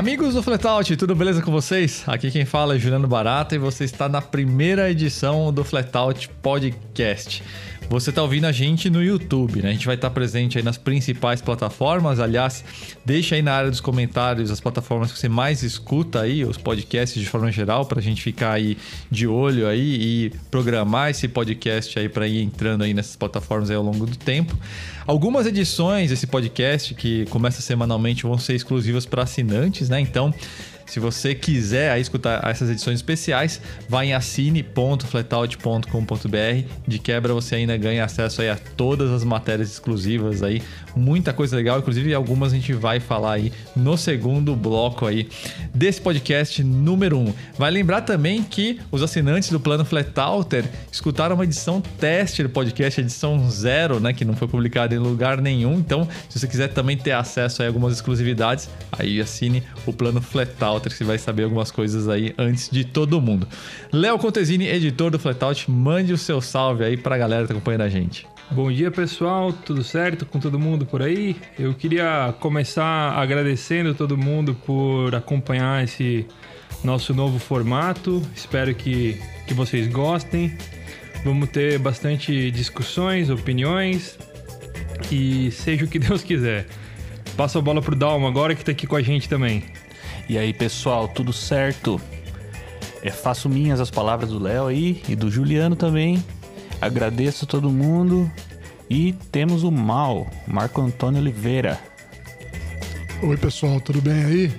Amigos do Flatout, tudo beleza com vocês? Aqui quem fala é Juliano Barata e você está na primeira edição do Flatout Podcast. Você está ouvindo a gente no YouTube, né? A gente vai estar presente aí nas principais plataformas. Aliás, deixa aí na área dos comentários as plataformas que você mais escuta aí, os podcasts de forma geral, para a gente ficar aí de olho aí e programar esse podcast aí para ir entrando aí nessas plataformas aí ao longo do tempo. Algumas edições desse podcast que começa semanalmente vão ser exclusivas para assinantes, né? Então, se você quiser aí escutar essas edições especiais, vai em assine.flatout.com.br. De quebra você ainda ganha acesso aí a todas as matérias exclusivas aí, muita coisa legal, inclusive algumas a gente vai falar aí no segundo bloco aí desse podcast número 1. Um. Vai lembrar também que os assinantes do plano Flatouter escutaram uma edição teste do podcast, edição zero, né, que não foi publicada em lugar nenhum. Então, se você quiser também ter acesso a algumas exclusividades, aí assine o plano Flatouter Você vai saber algumas coisas aí antes de todo mundo. Léo Contesini, editor do Flatout, mande o seu salve aí pra galera que tá acompanhando a gente. Bom dia, pessoal. Tudo certo com todo mundo por aí? Eu queria começar agradecendo todo mundo por acompanhar esse nosso novo formato. Espero que, que vocês gostem. Vamos ter bastante discussões, opiniões e seja o que Deus quiser. Passa a bola pro Dalma agora que tá aqui com a gente também. E aí, pessoal, tudo certo? É, faço minhas as palavras do Léo aí e do Juliano também. Agradeço todo mundo. E temos o Mal, Marco Antônio Oliveira. Oi, pessoal, tudo bem aí?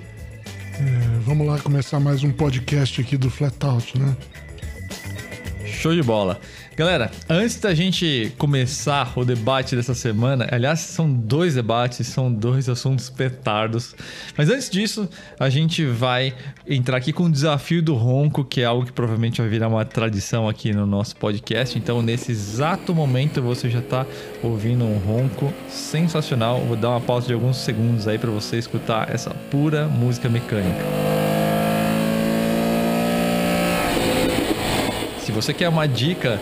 É, vamos lá começar mais um podcast aqui do Flatout, né? Show de bola. Galera, antes da gente começar o debate dessa semana, aliás, são dois debates, são dois assuntos petardos. Mas antes disso, a gente vai entrar aqui com o desafio do ronco, que é algo que provavelmente vai virar uma tradição aqui no nosso podcast. Então, nesse exato momento, você já está ouvindo um ronco sensacional. Vou dar uma pausa de alguns segundos aí para você escutar essa pura música mecânica. Você quer uma dica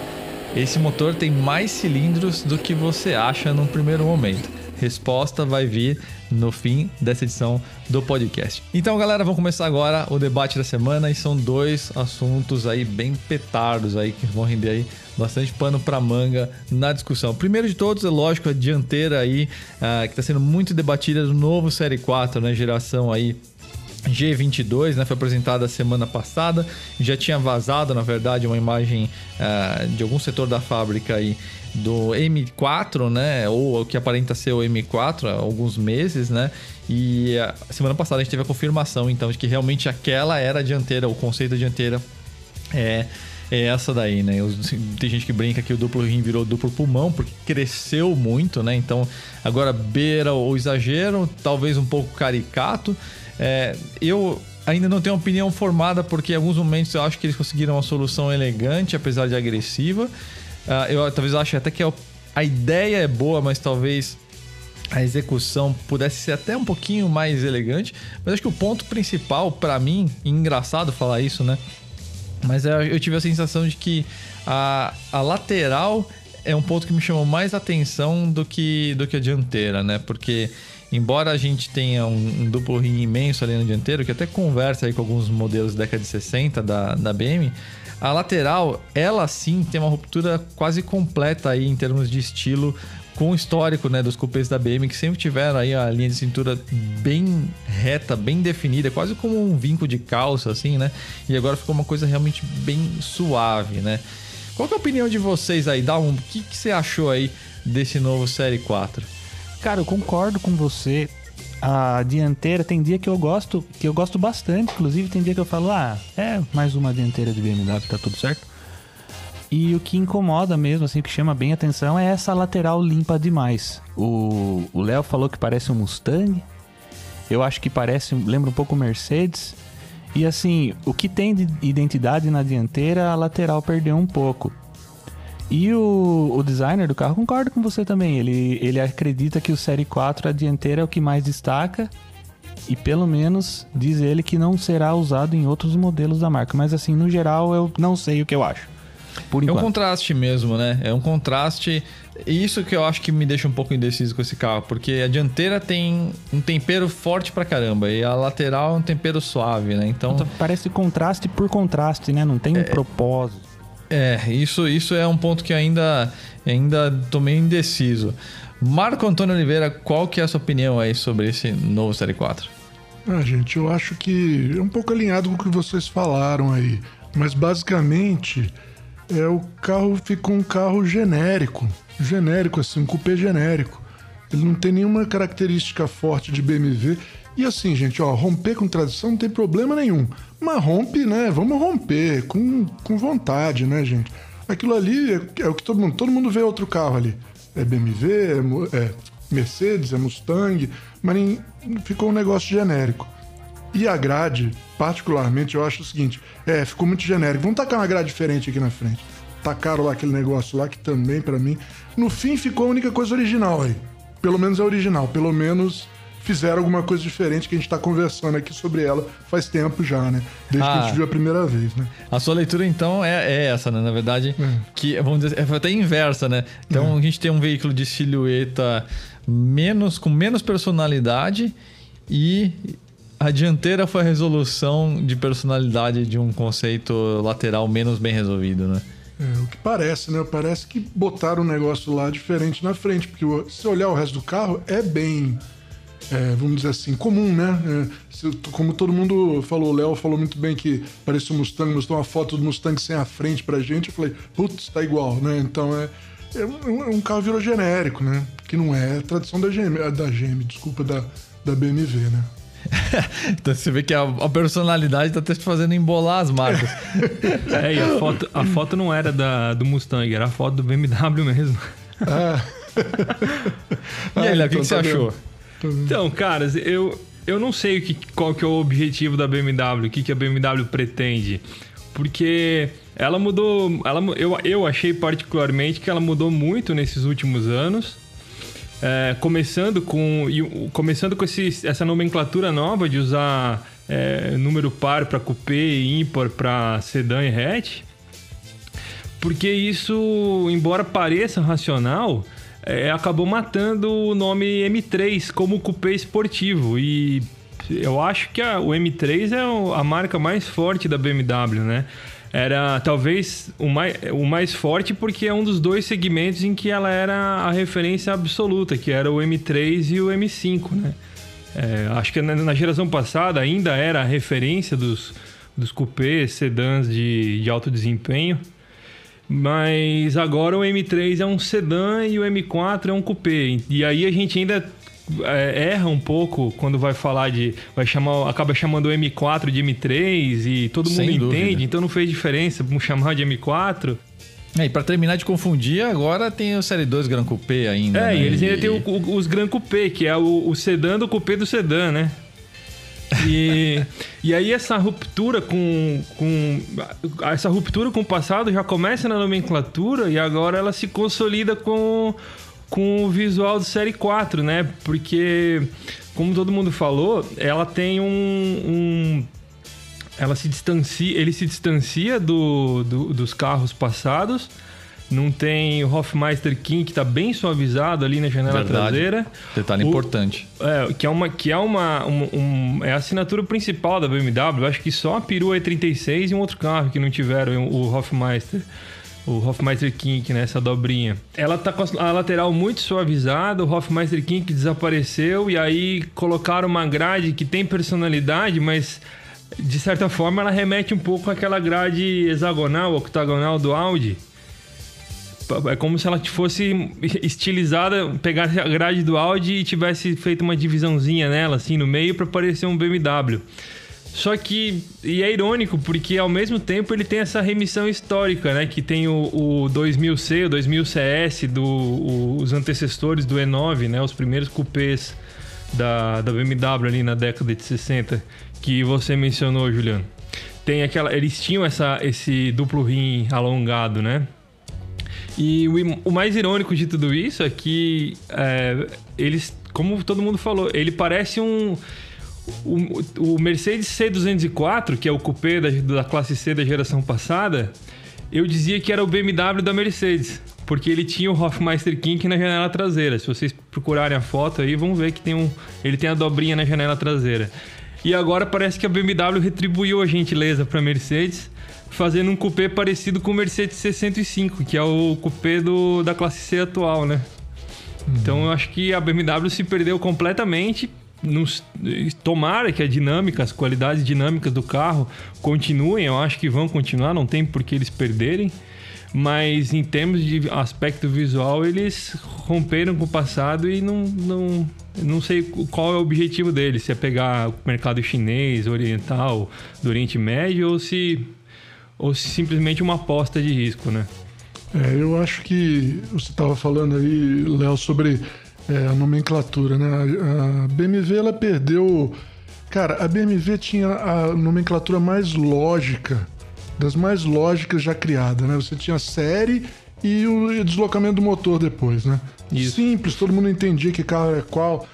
esse motor tem mais cilindros do que você acha num primeiro momento. Resposta vai vir no fim dessa edição do podcast. Então, galera, vamos começar agora o debate da semana e são dois assuntos aí bem petardos aí que vão render aí bastante pano para manga na discussão. Primeiro de todos, é lógico, a dianteira aí uh, que está sendo muito debatida do novo Série 4, né, geração aí G22, né, foi apresentada semana passada, já tinha vazado, na verdade, uma imagem uh, de algum setor da fábrica aí do M4, né, ou o que aparenta ser o M4 há alguns meses, né, e a semana passada a gente teve a confirmação, então, de que realmente aquela era a dianteira, o conceito da dianteira é é essa daí, né? Tem gente que brinca que o duplo rim virou duplo pulmão porque cresceu muito, né? Então agora beira o exagero, talvez um pouco caricato, é, eu ainda não tenho opinião formada, porque em alguns momentos eu acho que eles conseguiram uma solução elegante, apesar de agressiva. Uh, eu talvez ache até que a ideia é boa, mas talvez a execução pudesse ser até um pouquinho mais elegante. Mas acho que o ponto principal para mim, engraçado falar isso, né? Mas eu tive a sensação de que a, a lateral é um ponto que me chamou mais atenção do que, do que a dianteira, né? Porque embora a gente tenha um, um, duplo rim imenso ali no dianteiro, que até conversa aí com alguns modelos da década de 60 da, da BM, a lateral, ela sim tem uma ruptura quase completa aí em termos de estilo com o histórico né, dos cupês da BM, que sempre tiveram aí a linha de cintura bem reta, bem definida, quase como um vinco de calça, assim, né? E agora ficou uma coisa realmente bem suave, né? Qual é a opinião de vocês aí? Dá um, o que, que você achou aí desse novo Série 4? Cara, eu concordo com você. A dianteira tem dia que eu gosto, que eu gosto bastante, inclusive tem dia que eu falo, ah, é mais uma dianteira de BMW, tá tudo certo. E o que incomoda mesmo, assim, que chama bem atenção é essa lateral limpa demais. O Léo falou que parece um Mustang. Eu acho que parece, lembra um pouco Mercedes. E assim, o que tem de identidade na dianteira, a lateral perdeu um pouco. E o, o designer do carro concorda com você também. Ele, ele acredita que o Série 4, a dianteira, é o que mais destaca. E pelo menos diz ele que não será usado em outros modelos da marca. Mas assim, no geral, eu não sei o que eu acho. Por É um contraste mesmo, né? É um contraste. Isso que eu acho que me deixa um pouco indeciso com esse carro, porque a dianteira tem um tempero forte pra caramba e a lateral é um tempero suave, né? Então, Parece contraste por contraste, né? Não tem um propósito. é, isso, isso é um ponto que ainda, ainda tô meio indeciso. Marco Antônio Oliveira, qual que é a sua opinião aí sobre esse novo Série 4? Ah, gente, eu acho que é um pouco alinhado com o que vocês falaram aí. Mas basicamente, é o carro ficou um carro genérico. Genérico, assim, um cupê genérico. Ele não tem nenhuma característica forte de BMW. E assim, gente, ó, romper com tradição não tem problema nenhum. Mas rompe, né? Vamos romper com, com vontade, né, gente? Aquilo ali é, é o que todo mundo. Todo mundo vê outro carro ali. É BMW, é, é Mercedes, é Mustang, mas ficou um negócio genérico. E a grade, particularmente, eu acho o seguinte: é, ficou muito genérico. Vamos tacar uma grade diferente aqui na frente. Tacaram lá aquele negócio lá que também, pra mim. No fim, ficou a única coisa original aí. Pelo menos é original. Pelo menos fizeram alguma coisa diferente que a gente tá conversando aqui sobre ela faz tempo já, né? Desde que a Ah. gente viu a primeira vez, né? A sua leitura, então, é, é essa, né? Na verdade, que, vamos dizer, é até inversa, né? Então, a gente tem um veículo de silhueta menos, com menos personalidade e a dianteira foi a resolução de personalidade de um conceito lateral menos bem resolvido, né? É, o que parece, né? Parece que botaram um negócio lá diferente na frente, porque se olhar o resto do carro é bem, é, vamos dizer assim, comum, né? É, como todo mundo falou, o Léo falou muito bem que parecia um Mustang, mostrou uma foto do Mustang sem a frente pra gente, eu falei, putz, tá igual, né? Então é, é um, um carro virou genérico, né? Que não é tradição da GM, da GM, desculpa, da, da BMW, né? Então você vê que a, a personalidade tá até te fazendo embolar as marcas. É, e a foto, a foto não era da, do Mustang, era a foto do BMW mesmo. Ah, e aí, Léo, o que, então que você tá achou? Então, caras, eu, eu não sei o que, qual que é o objetivo da BMW, o que, que a BMW pretende. Porque ela mudou. Ela, eu, eu achei particularmente que ela mudou muito nesses últimos anos. É, começando com, começando com esse, essa nomenclatura nova de usar é, número par para coupé e ímpar para sedã e hatch. Porque isso, embora pareça racional, é, acabou matando o nome M3 como cupê esportivo. E eu acho que a- o M3 é a marca mais forte da BMW, né? Era talvez o mais, o mais forte porque é um dos dois segmentos em que ela era a referência absoluta, que era o M3 e o M5, né? É, acho que na, na geração passada ainda era a referência dos, dos cupês, sedãs de, de alto desempenho. Mas agora o M3 é um sedã e o M4 é um cupê. E aí a gente ainda é, erra um pouco quando vai falar de. Vai chamar, acaba chamando o M4 de M3 e todo mundo Sem entende, dúvida. então não fez diferença chamar de M4. É, e pra terminar de confundir, agora tem o Série 2 Gran Coupé ainda. É, né? e eles ainda têm o- o- os Gran Coupé, que é o, o sedã do cupê do sedã, né? E, e aí essa ruptura com, com essa ruptura com o passado já começa na nomenclatura e agora ela se consolida com, com o visual do série 4, né? Porque como todo mundo falou, ela tem um, um ela se distancia, ele se distancia do, do- dos carros passados. Não tem o Hofmeister King que tá bem suavizado ali na janela Verdade. traseira. Detalhe O- importante. É, que é uma que é uma um, um- é a assinatura principal da BMW. Acho que só a perua E36 e um outro carro que não tiveram o Hofmeister. O Hofmeister King, né? Essa dobrinha. Ela tá com a lateral muito suavizada, o Hofmeister King desapareceu e aí colocaram uma grade que tem personalidade, mas de certa forma ela remete um pouco àquela grade hexagonal, octagonal do Audi. É como se ela fosse estilizada, pegasse a grade do Audi e tivesse feito uma divisãozinha nela, assim, no meio, para parecer um BMW. Só que, e é irônico, porque ao mesmo tempo ele tem essa remissão histórica, né? Que tem o, o 2000C, o 2000CS, do, o- os antecessores do E9, né? Os primeiros cupês da, da BMW ali na década de 60, que você mencionou, Juliano. Tem aquela, eles tinham essa, esse duplo rim alongado, né? E o, o mais irônico de tudo isso é que é, eles, como todo mundo falou, ele parece um. O, o Mercedes C204, que é o coupé da, da classe C da geração passada, eu dizia que era o BMW da Mercedes, porque ele tinha o Hofmeister Kink na janela traseira. Se vocês procurarem a foto aí, vão ver que tem um, ele tem a dobrinha na janela traseira. E agora parece que a BMW retribuiu a gentileza para a Mercedes, fazendo um coupé parecido com o Mercedes C105, que é o coupé do, da classe C atual, né? Então eu acho que a BMW se perdeu completamente. Nos, tomara que a dinâmica, as qualidades dinâmicas do carro continuem, eu acho que vão continuar, não tem por que eles perderem. Mas em termos de aspecto visual, eles romperam com o passado e não, não, não sei qual é o objetivo deles. Se é pegar o mercado chinês, oriental, do Oriente Médio ou se, ou se simplesmente uma aposta de risco, né? É, eu acho que você estava falando aí, Léo, sobre é, a nomenclatura, né? A, a BMW ela perdeu. Cara, a BMW tinha a nomenclatura mais lógica, das mais lógicas já criada, né? Você tinha a série e o deslocamento do motor depois, né? Isso. Simples, todo mundo entendia que carro é qual.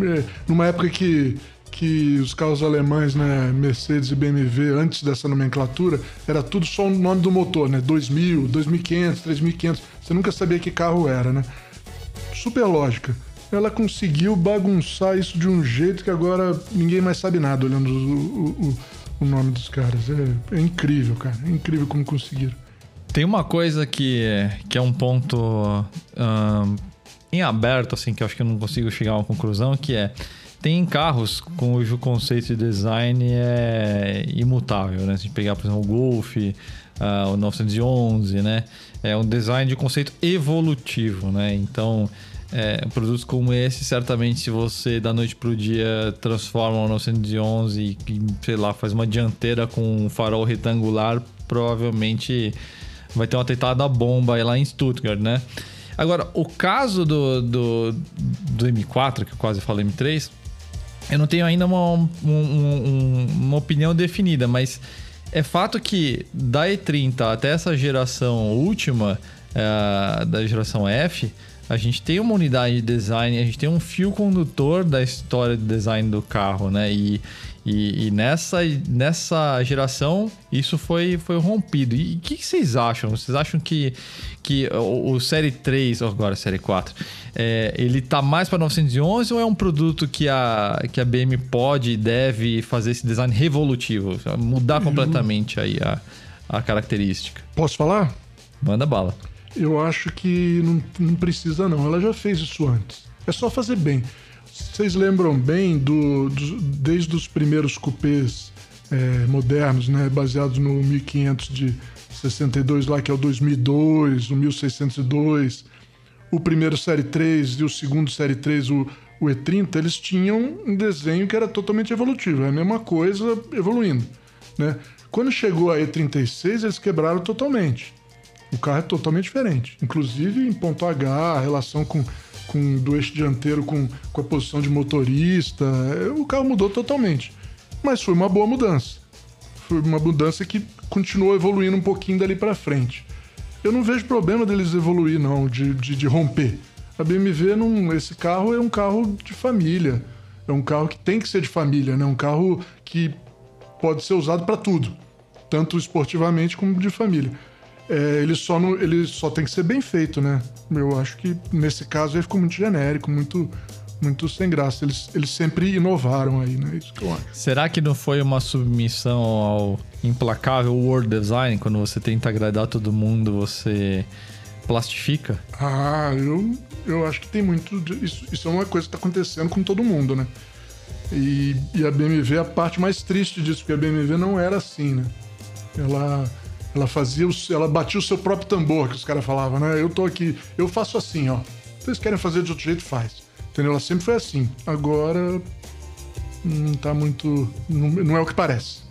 É, numa época que que os carros alemães, né, Mercedes e BMW, antes dessa nomenclatura, era tudo só o nome do motor, né? 2000, 2500, 3500. Você nunca sabia que carro era, né? Super lógica. Ela conseguiu bagunçar isso de um jeito que agora ninguém mais sabe nada olhando o, o, o nome dos caras. É, é, incrível, cara. É incrível como conseguiram. Tem uma coisa que, que é um ponto em aberto, assim, que eu acho que eu não consigo chegar a uma conclusão, que é tem carros cujo conceito de design é imutável, né? Se a gente pegar, por exemplo, o Golf, uh, o 911, né? É um design de conceito evolutivo, né? Então, é, produtos como esse, certamente, se você da noite para o dia transforma o 911 e, sei lá, faz uma dianteira com um farol retangular, provavelmente vai ter uma tentada bomba aí lá em Stuttgart, né? Agora, o caso do, do, do M4, que eu quase falei M3, eu não tenho ainda uma, um, um, uma opinião definida, mas é fato que da E30 até essa geração última, uh, da geração F, a gente tem uma unidade de design, a gente tem um fio condutor da história de design do carro, né? E, e, e, nessa, nessa geração isso foi, foi rompido. E o que, que, vocês acham? Vocês acham que, que o, o Série 3, ou agora Série 4, é, ele tá mais para 911 ou é um produto que a, que a BM pode e deve fazer esse design revolutivo? Mudar completamente aí a, a característica? Posso falar? Manda bala. Eu acho que não, não precisa não. Ela já fez isso antes. É só fazer bem. Vocês lembram bem do, do desde os primeiros cupês é, modernos, né, baseados no 1500 de 62 lá, que é o 2002, o 1602, o primeiro Série 3 e o segundo Série 3, o, o E30, eles tinham um desenho que era totalmente evolutivo, é a mesma coisa evoluindo, né? Quando chegou a E36, eles quebraram totalmente. O carro é totalmente diferente, inclusive em ponto H, a relação com com, do eixo dianteiro com, com a posição de motorista. O carro mudou totalmente. Mas foi uma boa mudança. Foi uma mudança que continuou evoluindo um pouquinho dali para frente. Eu não vejo problema deles evoluir, não, de, de, de romper. A BMW, não, esse carro é um carro de família. É um carro que tem que ser de família, né? Um carro que pode ser usado para tudo, tanto esportivamente como de família. É, ele, só não, ele só tem que ser bem feito, né? Eu acho que nesse caso ele ficou muito genérico, muito, muito sem graça. Eles, eles sempre inovaram aí, né? Isso que eu acho. Será que não foi uma submissão ao implacável world design? Quando você tenta agradar todo mundo, você plastifica? Ah, eu, eu acho que tem muito. Isso, isso é uma coisa que está acontecendo com todo mundo, né? E, e a BMW é a parte mais triste disso, porque a BMW não era assim, né? Ela ela fazia, o, ela batia o seu próprio tambor, que os caras falavam, né? Eu tô aqui, eu faço assim, ó. Vocês querem fazer de outro jeito, faz. Entendeu? Ela sempre foi assim. Agora não tá muito. Não, não é o que parece.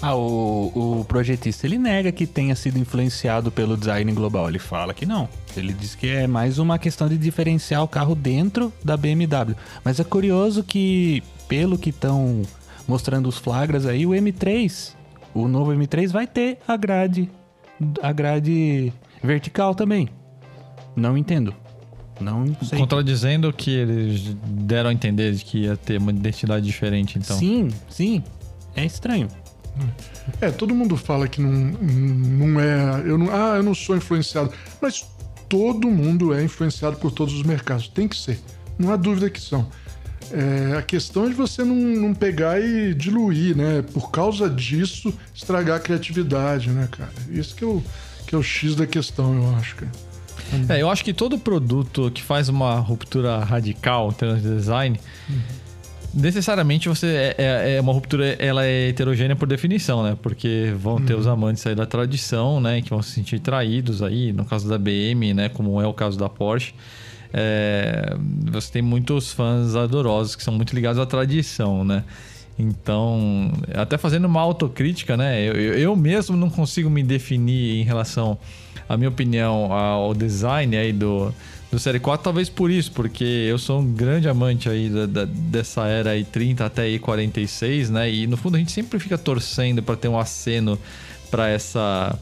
Ah, o, o projetista ele nega que tenha sido influenciado pelo design global. Ele fala que não. Ele diz que é mais uma questão de diferenciar o carro dentro da BMW. Mas é curioso que, pelo que estão mostrando os flagras aí, o M3 o novo M3 vai ter a grade, a grade vertical também. Não entendo. Não sei. Contradizendo que eles deram a entender que ia ter uma identidade diferente, então. Sim, sim. É estranho. É, todo mundo fala que não, não é. Eu não, ah, eu não sou influenciado. Mas todo mundo é influenciado por todos os mercados. Tem que ser. Não há dúvida que são. É, a questão é de você não, não pegar e diluir, né? Por causa disso, estragar a criatividade, né, cara? Isso que é o, que é o X da questão, eu acho, cara. É, eu acho que todo produto que faz uma ruptura radical em termos de design, uhum. necessariamente você é, é, é, uma ruptura, ela é heterogênea por definição, né? Porque vão ter uhum. os amantes aí da tradição, né? Que vão se sentir traídos aí, no caso da BM, né? Como é o caso da Porsche é, você tem muitos fãs adorosos que são muito ligados à tradição, né? Então, até fazendo uma autocrítica, né? Eu, eu mesmo não consigo me definir em relação à minha opinião ao design aí do, do Série 4, talvez por isso, porque eu sou um grande amante aí da, da, dessa era aí 30 até aí 46, né? E no fundo a gente sempre fica torcendo para ter um aceno para essa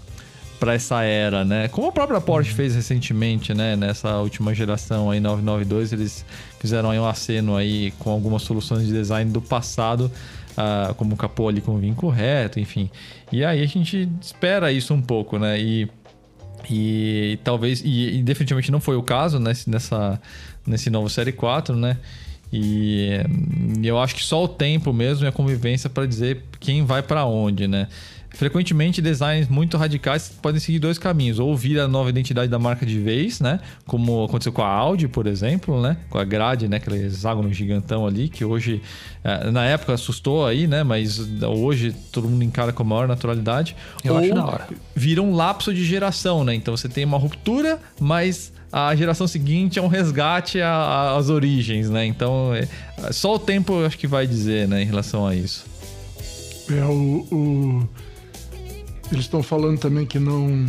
para essa era, né? Como a própria Porsche fez recentemente, né? Nessa última geração aí 992, eles fizeram aí um aceno aí com algumas soluções de design do passado, uh, como o capô ali com vinco reto, enfim. E aí a gente espera isso um pouco, né? E e talvez e, e definitivamente não foi o caso nesse, nessa nesse novo série 4, né? E, e eu acho que só o tempo mesmo e a convivência para dizer quem vai para onde, né? Frequentemente, designs muito radicais podem seguir dois caminhos. Ou vir a nova identidade da marca de vez, né? Como aconteceu com a Audi, por exemplo, né? Com a grade, né? Aquele hexágono gigantão ali, que hoje, eh, na época, assustou aí, né? Mas hoje todo mundo encara com a maior naturalidade. Eu ou acho da hora. Vira um lapso de geração, né? Então você tem uma ruptura, mas a geração seguinte é um resgate às origens, né? Então, é, só o tempo eu acho que vai dizer, né? Em relação a isso. É, o... o eles estão falando também que não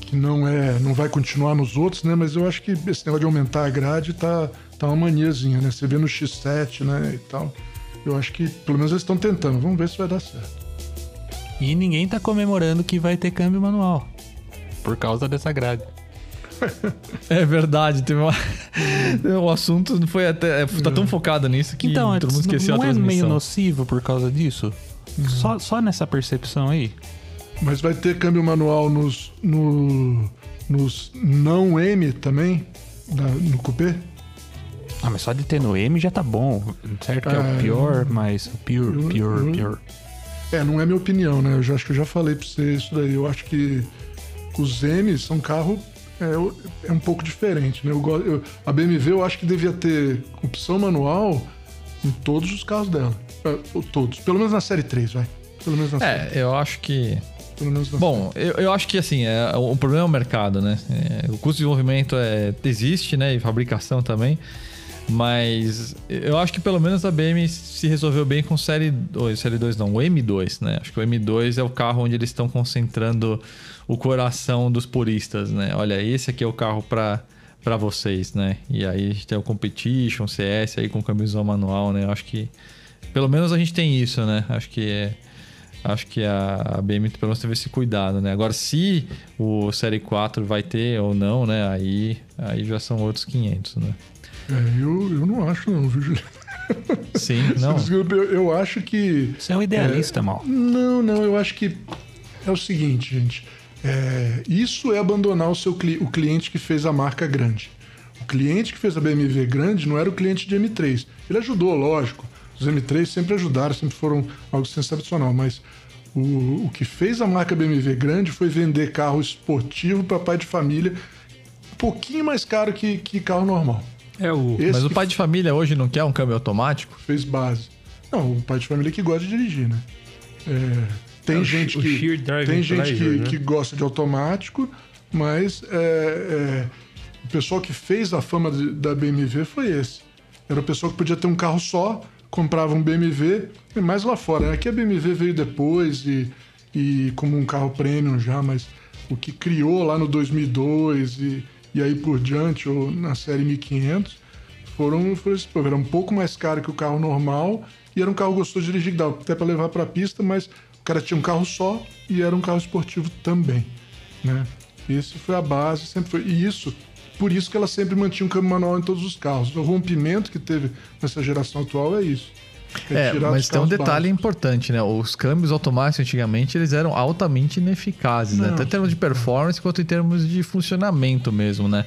que não é, não vai continuar nos outros, né? Mas eu acho que esse negócio de aumentar a grade tá tá uma maniazinha, né? Você vê no X7, né, e tal. Eu acho que pelo menos eles estão tentando. Vamos ver se vai dar certo. E ninguém tá comemorando que vai ter câmbio manual por causa dessa grade. É verdade, teve uma... o assunto foi até tá tão focado nisso que então, todo mundo esqueceu não a transmissão. Não é meio nocivo por causa disso? Uhum. Só, só nessa percepção aí? Mas vai ter câmbio manual nos, no, nos não M também? Da, no cupê? Ah, mas só de ter no M já tá bom. Certo que é, é o pior, mas o pior, eu, pior, eu, pior. É, não é minha opinião, né? Eu já, acho que eu já falei pra você isso daí. Eu acho que os M são carro é, é um pouco diferente, né? Eu, eu, a BMW eu acho que devia ter opção manual em todos os carros dela. É, todos. Pelo menos na série 3, vai. Pelo menos na é, série. eu acho que pelo menos Bom, eu, eu acho que assim, é, o problema é o mercado, né? É, o custo de desenvolvimento é, existe, né? E fabricação também. Mas eu acho que pelo menos a BM se resolveu bem com série 2, série 2 não, o M2, né? Acho que o M2 é o carro onde eles estão concentrando o coração dos puristas, né? Olha, esse aqui é o carro para para vocês, né? E aí a gente tem o Competition, CS aí com camisão manual, né? Eu acho que pelo menos a gente tem isso, né? Acho que é acho que a, a BMW pelo menos teve esse cuidado, né? Agora, se o Série 4 vai ter ou não, né? Aí, aí já são outros 500, né? É, eu, eu não acho não, viu, Juliano? Sim, não. Eu, eu acho que... Você é um idealista, é, mal. Não, não, eu acho que é o seguinte, gente. É, isso é abandonar o, seu, o cliente que fez a marca grande. O cliente que fez a BMW grande não era o cliente de M3. Ele ajudou, lógico. Os M3 sempre ajudaram, sempre foram algo sensacional, mas o, o que fez a marca BMW grande foi vender carro esportivo para pai de família, um pouquinho mais caro que, que carro normal. É o... Mas o pai de família hoje não quer um câmbio automático? Fez base. Não, o pai de família que gosta de dirigir, né? É, tem é gente, o, que, o tem gente pleasure, que, né? que gosta de automático, mas é, é, o pessoal que fez a fama de, da BMW foi esse. Era o pessoal que podia ter um carro só, comprava um BMW, mais lá fora. Aqui a BMW veio depois e, e como um carro premium já, mas o que criou lá no 2002 e, e aí por diante, ou na série 1500, foram, foram esse Era um pouco mais caro que o carro normal e era um carro gostoso de dirigir, dava até para levar para a pista, mas o cara tinha um carro só e era um carro esportivo também, né? Esse foi a base, sempre foi. E isso por isso que ela sempre mantinha um câmbio manual em todos os carros. O rompimento que teve nessa geração atual é isso. É, tirar mas tem um detalhe básicos. importante, né? Os câmbios automáticos antigamente eles eram altamente ineficazes, né? Não. Tanto em termos de performance quanto em termos de funcionamento mesmo, né?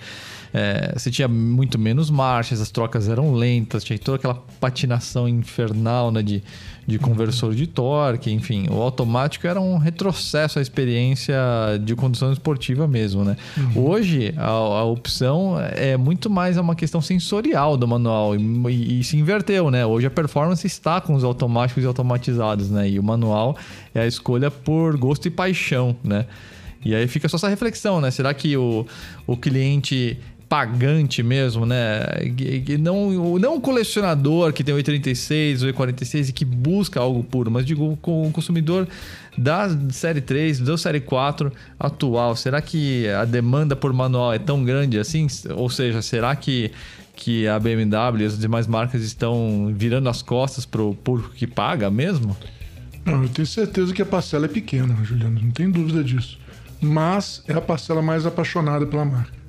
É, você tinha muito menos marchas, as trocas eram lentas, tinha toda aquela patinação infernal né, de, de conversor de torque, enfim. O automático era um retrocesso à experiência de condução esportiva mesmo, né? Hoje, a, a opção é muito mais uma questão sensorial do manual e, e- e se inverteu, né? Hoje a performance está com os automáticos e automatizados, né? E o manual é a escolha por gosto e paixão, né? E aí fica só essa reflexão, né? Será que o, o cliente pagante mesmo, né? Não, o- não o colecionador que tem o E36 ou E46 e que busca algo puro, mas digo com o consumidor da série 3, da série 4 atual. Será que a demanda por manual é tão grande assim? Ou seja, será que, que a BMW e as demais marcas estão virando as costas pro público que paga mesmo? Não, eu tenho certeza que a parcela é pequena, Juliano, não tem dúvida disso. Mas é a parcela mais apaixonada pela marca.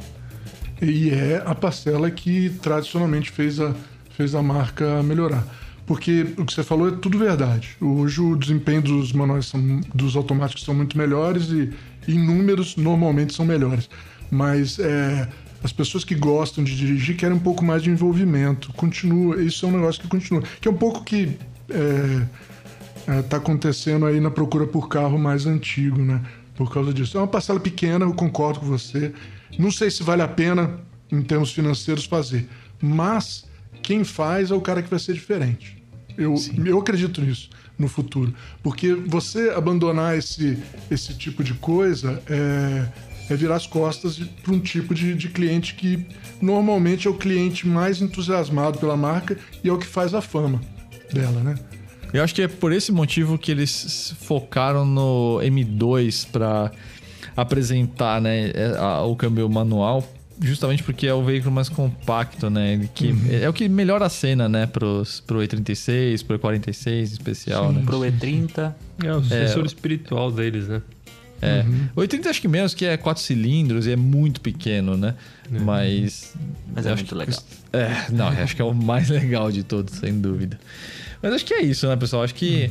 E é a parcela que tradicionalmente fez a, fez a marca melhorar. Porque o que você falou é tudo verdade. Hoje o desempenho dos manuais são- dos automáticos são muito melhores e em números normalmente são melhores. Mas é, as pessoas que gostam de dirigir querem um pouco mais de envolvimento. Continua, isso é um negócio que continua. Que é um pouco que é, está acontecendo aí na procura por carro mais antigo, né? Por causa disso. É uma parcela pequena, eu concordo com você. Não sei se vale a pena, em termos financeiros, fazer. Mas quem faz é o cara que vai ser diferente. Eu, eu acredito nisso no futuro. Porque você abandonar esse, esse tipo de coisa é, é virar as costas para um tipo de, de cliente que normalmente é o cliente mais entusiasmado pela marca e é o que faz a fama dela, né? Eu acho que é por esse motivo que eles focaram no M2 para apresentar né, é, o câmbio manual, justamente porque é o veículo mais compacto, né? ele Que É o que melhora a cena, né? Pros, pro E36, pro E46 em especial, né? Pro E30. É o sucessor espiritual deles, né? É. O E30 acho que menos, que é quatro cilindros e é muito pequeno, né? Mas. Mas é acho muito que legal. É, não, acho que é o mais legal de todos, sem dúvida. Mas acho que é isso, né, pessoal? Acho que.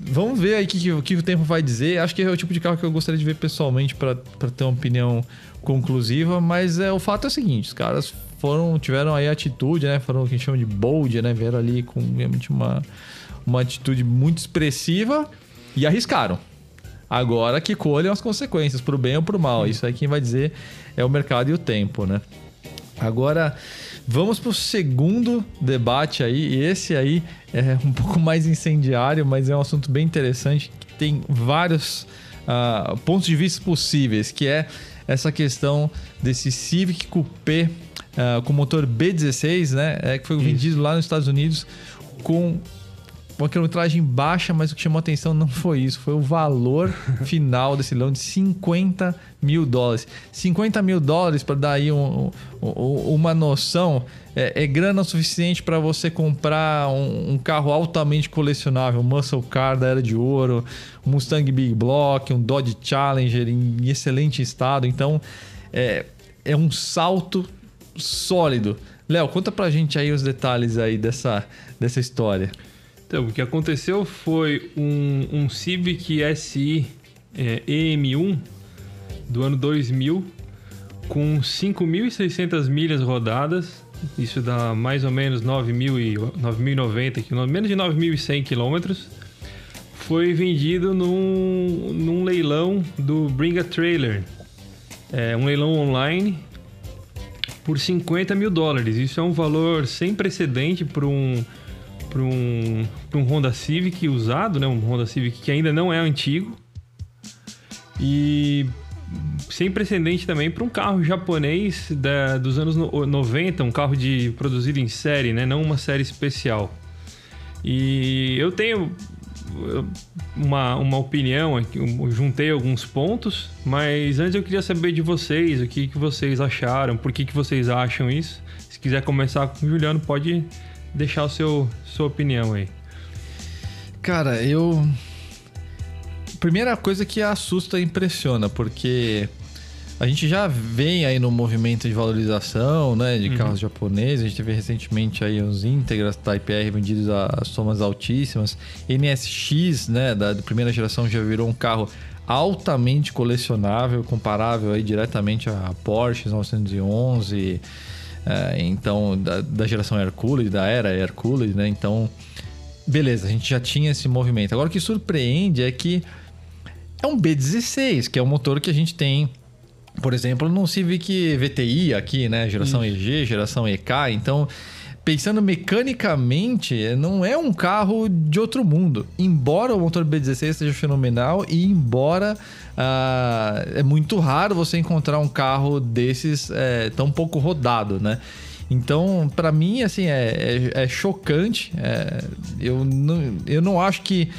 Vamos ver aí o que, que, o tempo vai dizer. Acho que é o tipo de carro que eu gostaria de ver pessoalmente para ter uma opinião conclusiva. Mas é, o fato é o seguinte: os caras foram, tiveram aí atitude, né? Foram o que a gente chama de bold, né? Vieram ali com realmente uma, uma atitude muito expressiva e arriscaram. Agora que colham as consequências, pro bem ou pro mal. Isso aí quem vai dizer é o mercado e o tempo, né? Agora, vamos pro segundo debate aí. E esse aí é um pouco mais incendiário, mas é um assunto bem interessante que tem vários ah, pontos de vista possíveis, que é essa questão desse Civic Coupé ah, com motor B16, né? É, que foi vendido lá nos Estados Unidos com uma quilometragem baixa, mas o que chamou a atenção não foi isso, foi o valor final desse leilão de 50 mil dólares. 50 mil dólares, para dar aí um- um- uma noção, é, é grana o suficiente para você comprar um, um carro altamente colecionável, um Muscle Car da Era de Ouro, um Mustang Big Block, um Dodge Challenger em excelente estado. Então, é, é um salto sólido. Léo, conta pra gente aí os detalhes aí dessa, dessa história. Então, o que aconteceu foi um, um Civic SI é, EM1 do ano 2000 com 5.600 milhas rodadas. Isso dá mais ou menos 9.000 e 9.090 quilômetros, menos de 9.100 quilômetros. Foi vendido num, num leilão do Bring a Trailer. É um leilão online por 50 mil dólares. Isso é um valor sem precedente para um, para um, pra um Honda Civic usado, né? Um Honda Civic que ainda não é antigo. E sem precedente também para um carro japonês da- dos anos no- 90, um carro de produzido em série, né? Não uma série especial. E eu tenho uma, uma opinião aqui, juntei alguns pontos, mas antes eu queria saber de vocês, o que, que vocês acharam, por que, que vocês acham isso. Se quiser começar com o Juliano, pode deixar o seu sua opinião aí. Cara, eu. Primeira coisa que assusta e impressiona, porque a gente já vem aí no movimento de valorização, né, de carros japoneses. A gente teve recentemente aí os Integras Type R vendidos a somas altíssimas. NSX, né, da, da primeira geração já virou um carro altamente colecionável, comparável aí diretamente a Porsche 911, é, então da, da geração Hercules, da era Hercules, né? Então, beleza, a gente já tinha esse movimento. Agora o que surpreende é que é um B16, que é o motor que a gente tem, por exemplo, no Civic VTI aqui, né? Geração EG, geração EK. Então, pensando mecanicamente, não é um carro de outro mundo. Embora o motor B16 seja fenomenal e embora é muito raro você encontrar um carro desses é, tão pouco rodado, né? Então, para mim, assim, é, é, é chocante. É, eu, não, eu não acho que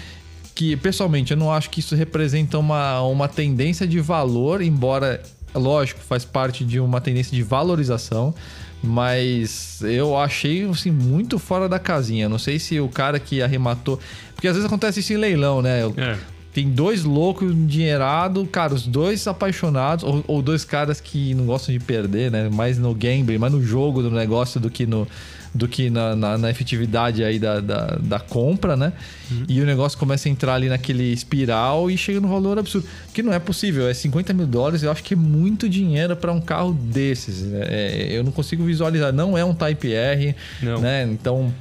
que, pessoalmente, eu não acho que isso representa uma, uma tendência de valor, embora, lógico, faz parte de uma tendência de valorização, mas eu achei, assim, muito fora da casinha. Não sei se o cara que arrematou... Porque às vezes acontece isso em leilão, né? É. Tem dois loucos endinheirados, cara, os dois apaixonados, ou, ou dois caras que não gostam de perder, né? Mais no gambling, mais no jogo do negócio do que no do que na, na, na efetividade aí da, da, da compra, né? Uhum. E o negócio começa a entrar ali naquele espiral e chega no valor absurdo. Que não é possível, é 50 mil dólares, eu acho que é muito dinheiro para um carro desses. né? É, eu não consigo visualizar, não é um Type R, Não. né? Então.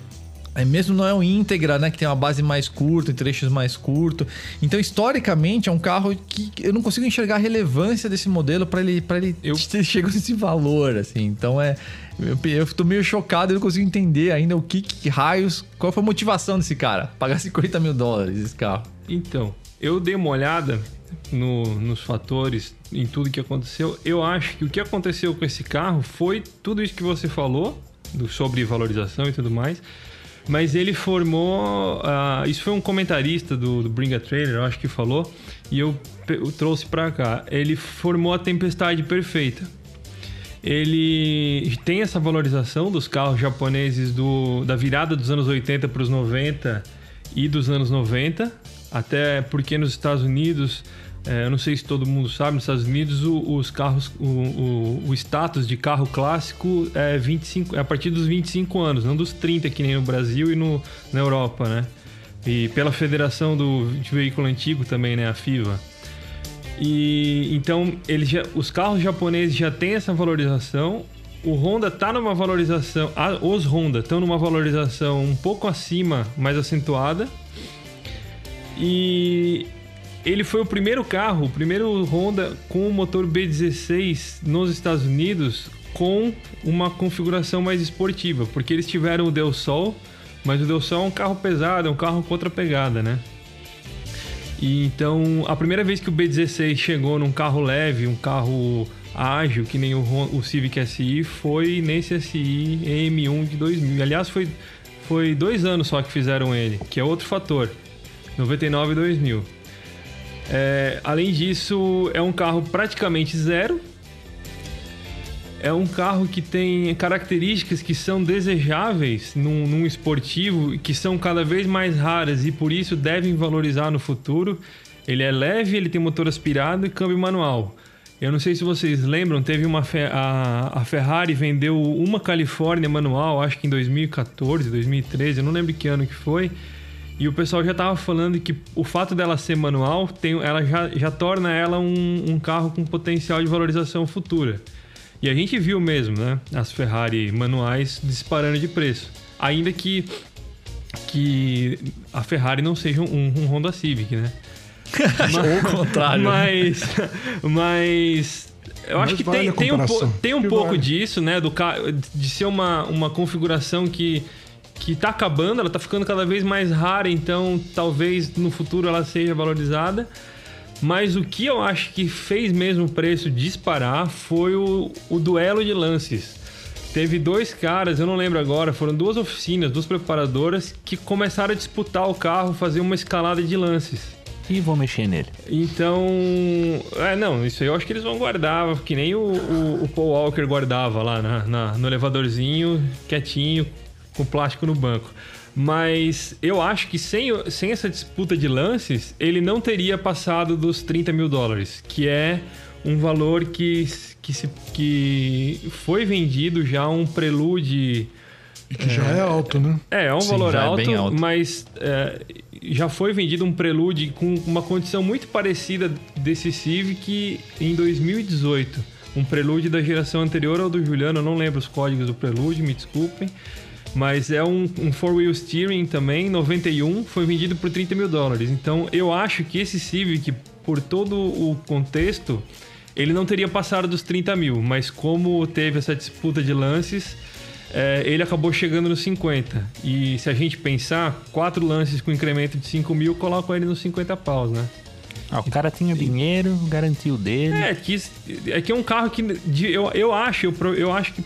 É mesmo não é um íntegra, né? Que tem uma base mais curta, trechos mais curtos. Então, historicamente, é um carro que eu não consigo enxergar a relevância desse modelo para ele, pra ele Eu- ter chegado nesse valor, assim. Então, é... Eu, eu tô meio chocado, eu não consigo entender ainda o que, que raios... Qual foi a motivação desse cara? Pagar 50 mil dólares esse carro. Então, eu dei uma olhada no- nos fatores, em tudo que aconteceu. Eu acho que o que aconteceu com esse carro foi tudo isso que você falou, do- sobre valorização e tudo mais. Mas ele formou. ah, isso foi um comentarista do, do Bring a Trailer, eu acho que falou, e eu, eu trouxe pra cá. Ele formou a tempestade perfeita. Ele tem essa valorização dos carros japoneses do, da virada dos anos 80 para os 90 e dos anos 90, até porque nos Estados Unidos, é, eu não sei se todo mundo sabe, nos Estados Unidos o- os carros, o, o, o status de carro clássico é, 25, é a partir dos 25 anos, não dos 30 que nem no Brasil e no, na Europa, né? E pela Federação do de Veículo Antigo também, né, a FIVA. E então eles já, os carros japoneses já têm essa valorização. O Honda tá numa valorização, os Honda estão numa valorização um pouco acima, mais acentuada. E ele foi o primeiro carro, o primeiro Honda com o motor B16 nos Estados Unidos com uma configuração mais esportiva, porque eles tiveram o Del Sol, mas o Del Sol é um carro pesado, é um carro contra pegada, né? E então, a primeira vez que o B16 chegou num carro leve, um carro ágil, que nem o, o Civic SI, foi nesse SI EM1 de 2000. Aliás, foi, foi dois anos só que fizeram ele, que é outro fator. 99 e 2000. É, além disso, é um carro praticamente zero. É um carro que tem características que são desejáveis num, num esportivo que são cada vez mais raras e por isso devem valorizar no futuro. Ele é leve, ele tem motor aspirado e câmbio manual. Eu não sei se vocês lembram, teve uma a, a Ferrari vendeu uma Califórnia manual, acho que em 2014, 2013, eu não lembro que ano que foi. E o pessoal já tava falando que o fato dela ser manual, tem, ela já, já torna ela um, um carro com potencial de valorização futura. E a gente viu mesmo, né? As Ferrari manuais disparando de preço. Ainda que, que a Ferrari não seja um, um Honda Civic, né? Ou o contrário. Mas, mas eu Mas acho que vale tem, tem um, tem um Que pouco vale. disso, né? Do, de ser uma, uma configuração que, que tá acabando, ela tá ficando cada vez mais rara, então talvez no futuro ela seja valorizada. Mas o que eu acho que fez mesmo o preço disparar foi o, o duelo de lances. Teve dois caras, eu não lembro agora, foram duas oficinas, duas preparadoras que começaram a disputar o carro, fazer uma escalada de lances. E vou mexer nele. Então, é, não, isso aí eu acho que eles vão guardar, que nem o, o, o Paul Walker guardava lá na, na- no elevadorzinho, quietinho, com plástico no banco. Mas eu acho que sem, sem essa disputa de lances, ele não teria passado dos 30 mil dólares, que é um valor que, que, se, que foi vendido já um Prelude. E que já é alto, né? É, é um Sim, valor é alto, bem alto. mas é, já foi vendido um Prelude com uma condição muito parecida desse Civic em 2018. Um Prelude da geração anterior ao do Juliano, eu não lembro os códigos do Prelude, me desculpem. Mas é um, um four-wheel steering também, 91, foi vendido por 30 mil dólares. Então eu acho que esse Civic, por todo o contexto, ele não teria passado dos 30 mil. Mas como teve essa disputa de lances, é, ele acabou chegando nos 50. E se a gente pensar, quatro lances com incremento de 5 mil colocam ele nos 50 paus, né? Ah, o cara tinha dinheiro, garantiu dele. É, que, é que é um carro que eu, eu acho, eu, eu acho que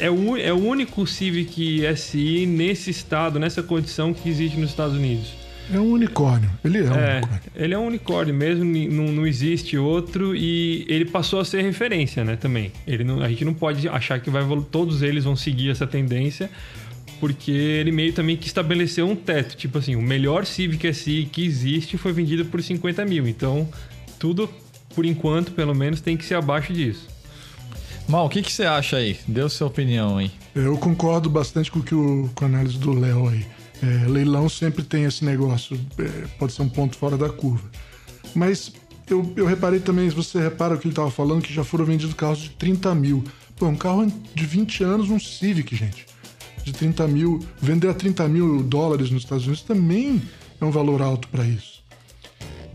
é o, é o único Civic SI nesse estado, nessa condição que existe nos Estados Unidos. É um unicórnio. Ele é um É, unicórnio. ele é um unicórnio mesmo, não, não existe outro e ele passou a ser referência, né, também. Ele não, a gente não pode achar que vai todos eles vão seguir essa tendência, porque ele meio também que estabeleceu um teto. Tipo assim, o melhor Civic SI que existe foi vendido por 50 mil. Então, tudo, por enquanto, pelo menos, tem que ser abaixo disso. Mal, o que, que você acha aí? Dê sua opinião aí. Eu concordo bastante com, que o, com a análise do Léo aí. É, leilão sempre tem esse negócio, é, pode ser um ponto fora da curva. Mas eu, eu reparei também, se você repara o que ele estava falando, que já foram vendidos carros de 30 mil. Pô, um carro de 20 anos, um Civic, gente. De 30 mil. Vender a 30 mil dólares nos Estados Unidos também é um valor alto para isso.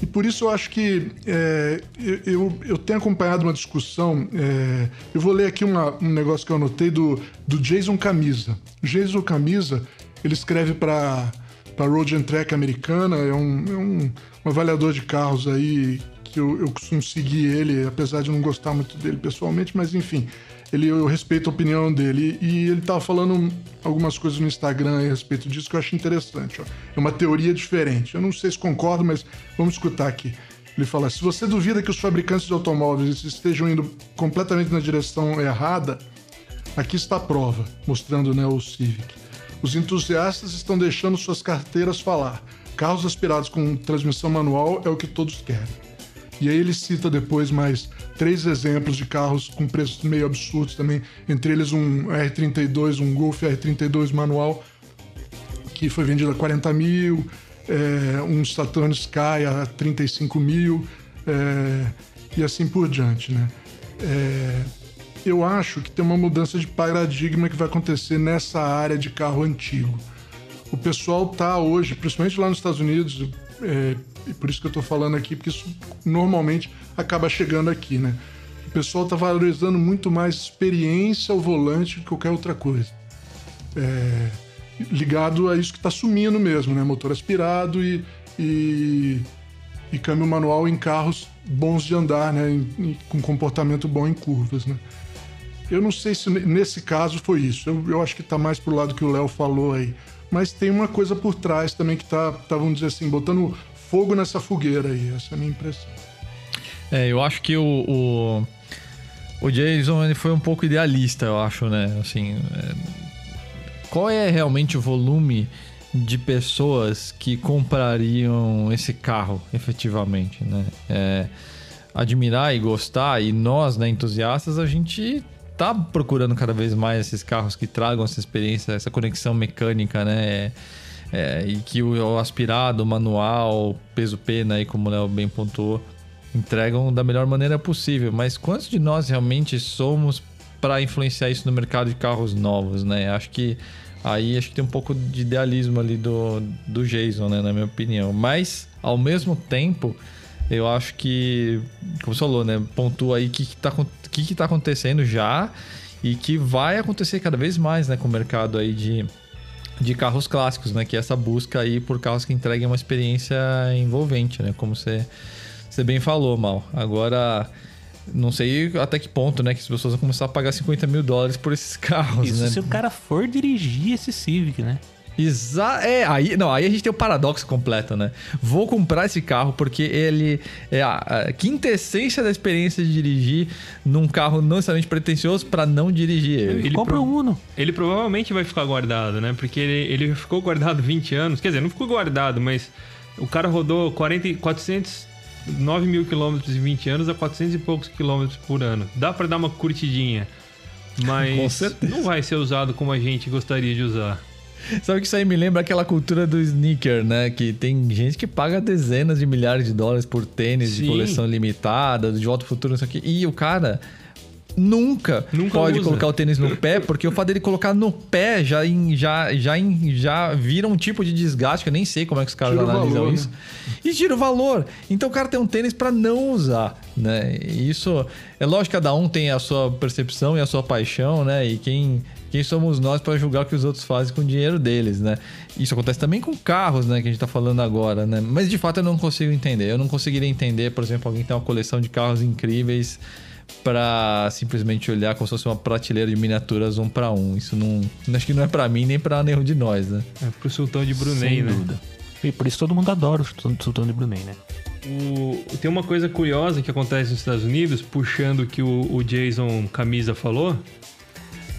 E por isso eu acho que é, eu, eu, tenho acompanhado uma discussão. é, eu vou ler aqui uma- um negócio que eu anotei do, do Jason Camisa. Jason Camisa, ele escreve para a Road and Track americana, é um, é um, um avaliador de carros aí que eu, eu costumo seguir ele, apesar de não gostar muito dele pessoalmente, mas enfim, ele, eu respeito a opinião dele. E ele tava falando algumas coisas no Instagram a respeito disso que eu acho interessante. Ó. É uma teoria diferente. Eu não sei se concordo, mas vamos escutar aqui. Ele fala: se você duvida que os fabricantes de automóveis estejam indo completamente na direção errada, aqui está a prova, mostrando né, o Civic. Os entusiastas estão deixando suas carteiras falar. Carros aspirados com transmissão manual é o que todos querem. E aí ele cita depois mais três exemplos de carros com preços meio absurdos também, entre eles um R32, um Golf R32 manual, que foi vendido a 40 mil, é, um Saturn Sky a 35 mil, é, e assim por diante, né? É, eu acho que tem uma mudança de paradigma que vai acontecer nessa área de carro antigo. O pessoal tá hoje, principalmente lá nos Estados Unidos, é, e por isso que eu tô falando aqui, porque isso normalmente acaba chegando aqui, né? O pessoal tá valorizando muito mais experiência ao volante do que qualquer outra coisa. É, ligado a isso que tá sumindo mesmo, né? Motor aspirado e, e, e câmbio manual em carros bons de andar, né? Em- em- com comportamento bom em curvas, né? Eu não sei se nesse caso foi isso. Eu, eu acho que tá mais pro lado que o Léo falou aí. Mas tem uma coisa por trás também que tá, tá, vamos dizer assim, botando fogo nessa fogueira aí. Essa é a minha impressão. É, eu acho que o, o, o Jason ele foi um pouco idealista, eu acho, né? Assim, é, qual é realmente o volume de pessoas que comprariam esse carro, efetivamente, né? É, admirar e gostar, e nós, né, entusiastas, a gente tá procurando cada vez mais esses carros que tragam essa experiência, essa conexão mecânica, né? É, e que o, o aspirado, o manual, peso pena aí, como o Léo bem pontuou, entregam da melhor maneira possível. Mas quantos de nós realmente somos para influenciar isso no mercado de carros novos, né? Acho que aí acho que tem um pouco de idealismo ali do, do Jason, né, na minha opinião. Mas ao mesmo tempo, eu acho que, como você falou, né, pontua aí o que, tá, acon- que, que tá acontecendo já e que vai acontecer cada vez mais, né, com o mercado aí de de carros clássicos, né? Que é essa busca aí por carros que entreguem uma experiência envolvente, né? Como você, você bem falou, Mal. Agora, não sei até que ponto, né? Que as pessoas vão começar a pagar 50 mil dólares por esses carros, Isso né? se o cara for dirigir esse Civic, né? Exa é, aí, não, aí a gente tem o paradoxo completo, né? Vou comprar esse carro porque ele é a, a quintessência da experiência de dirigir num carro não necessariamente pretencioso para não dirigir ele. Ele Compra um Uno. Ele provavelmente vai ficar guardado, né? Porque ele, ele ficou guardado 20 anos. Quer dizer, não ficou guardado, mas o cara rodou 40, e- 400, 9 mil quilômetros em 20 anos a 400 e poucos quilômetros por ano. Dá para dar uma curtidinha, mas não vai ser usado como a gente gostaria de usar. Sabe que isso aí me lembra aquela cultura do sneaker, né? Que tem gente que paga dezenas de milhares de dólares por tênis de Sim. coleção limitada, de volta ao futuro, não sei o quê. E o cara nunca, Nunca pode usa. colocar o tênis no pé, porque o fato dele colocar no pé já, já, já, já vira um tipo de desgaste, que eu nem sei como é que os caras Tira analisam valor, isso. né? E tira o valor. Então o cara tem um tênis pra não usar, né? E isso é lógico que cada um tem a sua percepção e a sua paixão, né? E quem quem somos nós para julgar o que os outros fazem com o dinheiro deles, né? Isso acontece também com carros, né, que a gente tá falando agora, né? Mas de fato eu não consigo entender. Eu não conseguiria entender, por exemplo, alguém que tem uma coleção de carros incríveis pra simplesmente olhar como se fosse uma prateleira de miniaturas um para um. Isso não, acho que não é pra mim nem pra nenhum de nós, né? É pro sultão de Brunei, Sem né? dúvida. E por isso todo mundo adora o Sultão- Sultão de Brunei, né? O- tem uma coisa curiosa que acontece nos Estados Unidos, puxando o que o, o Jason Camisa falou,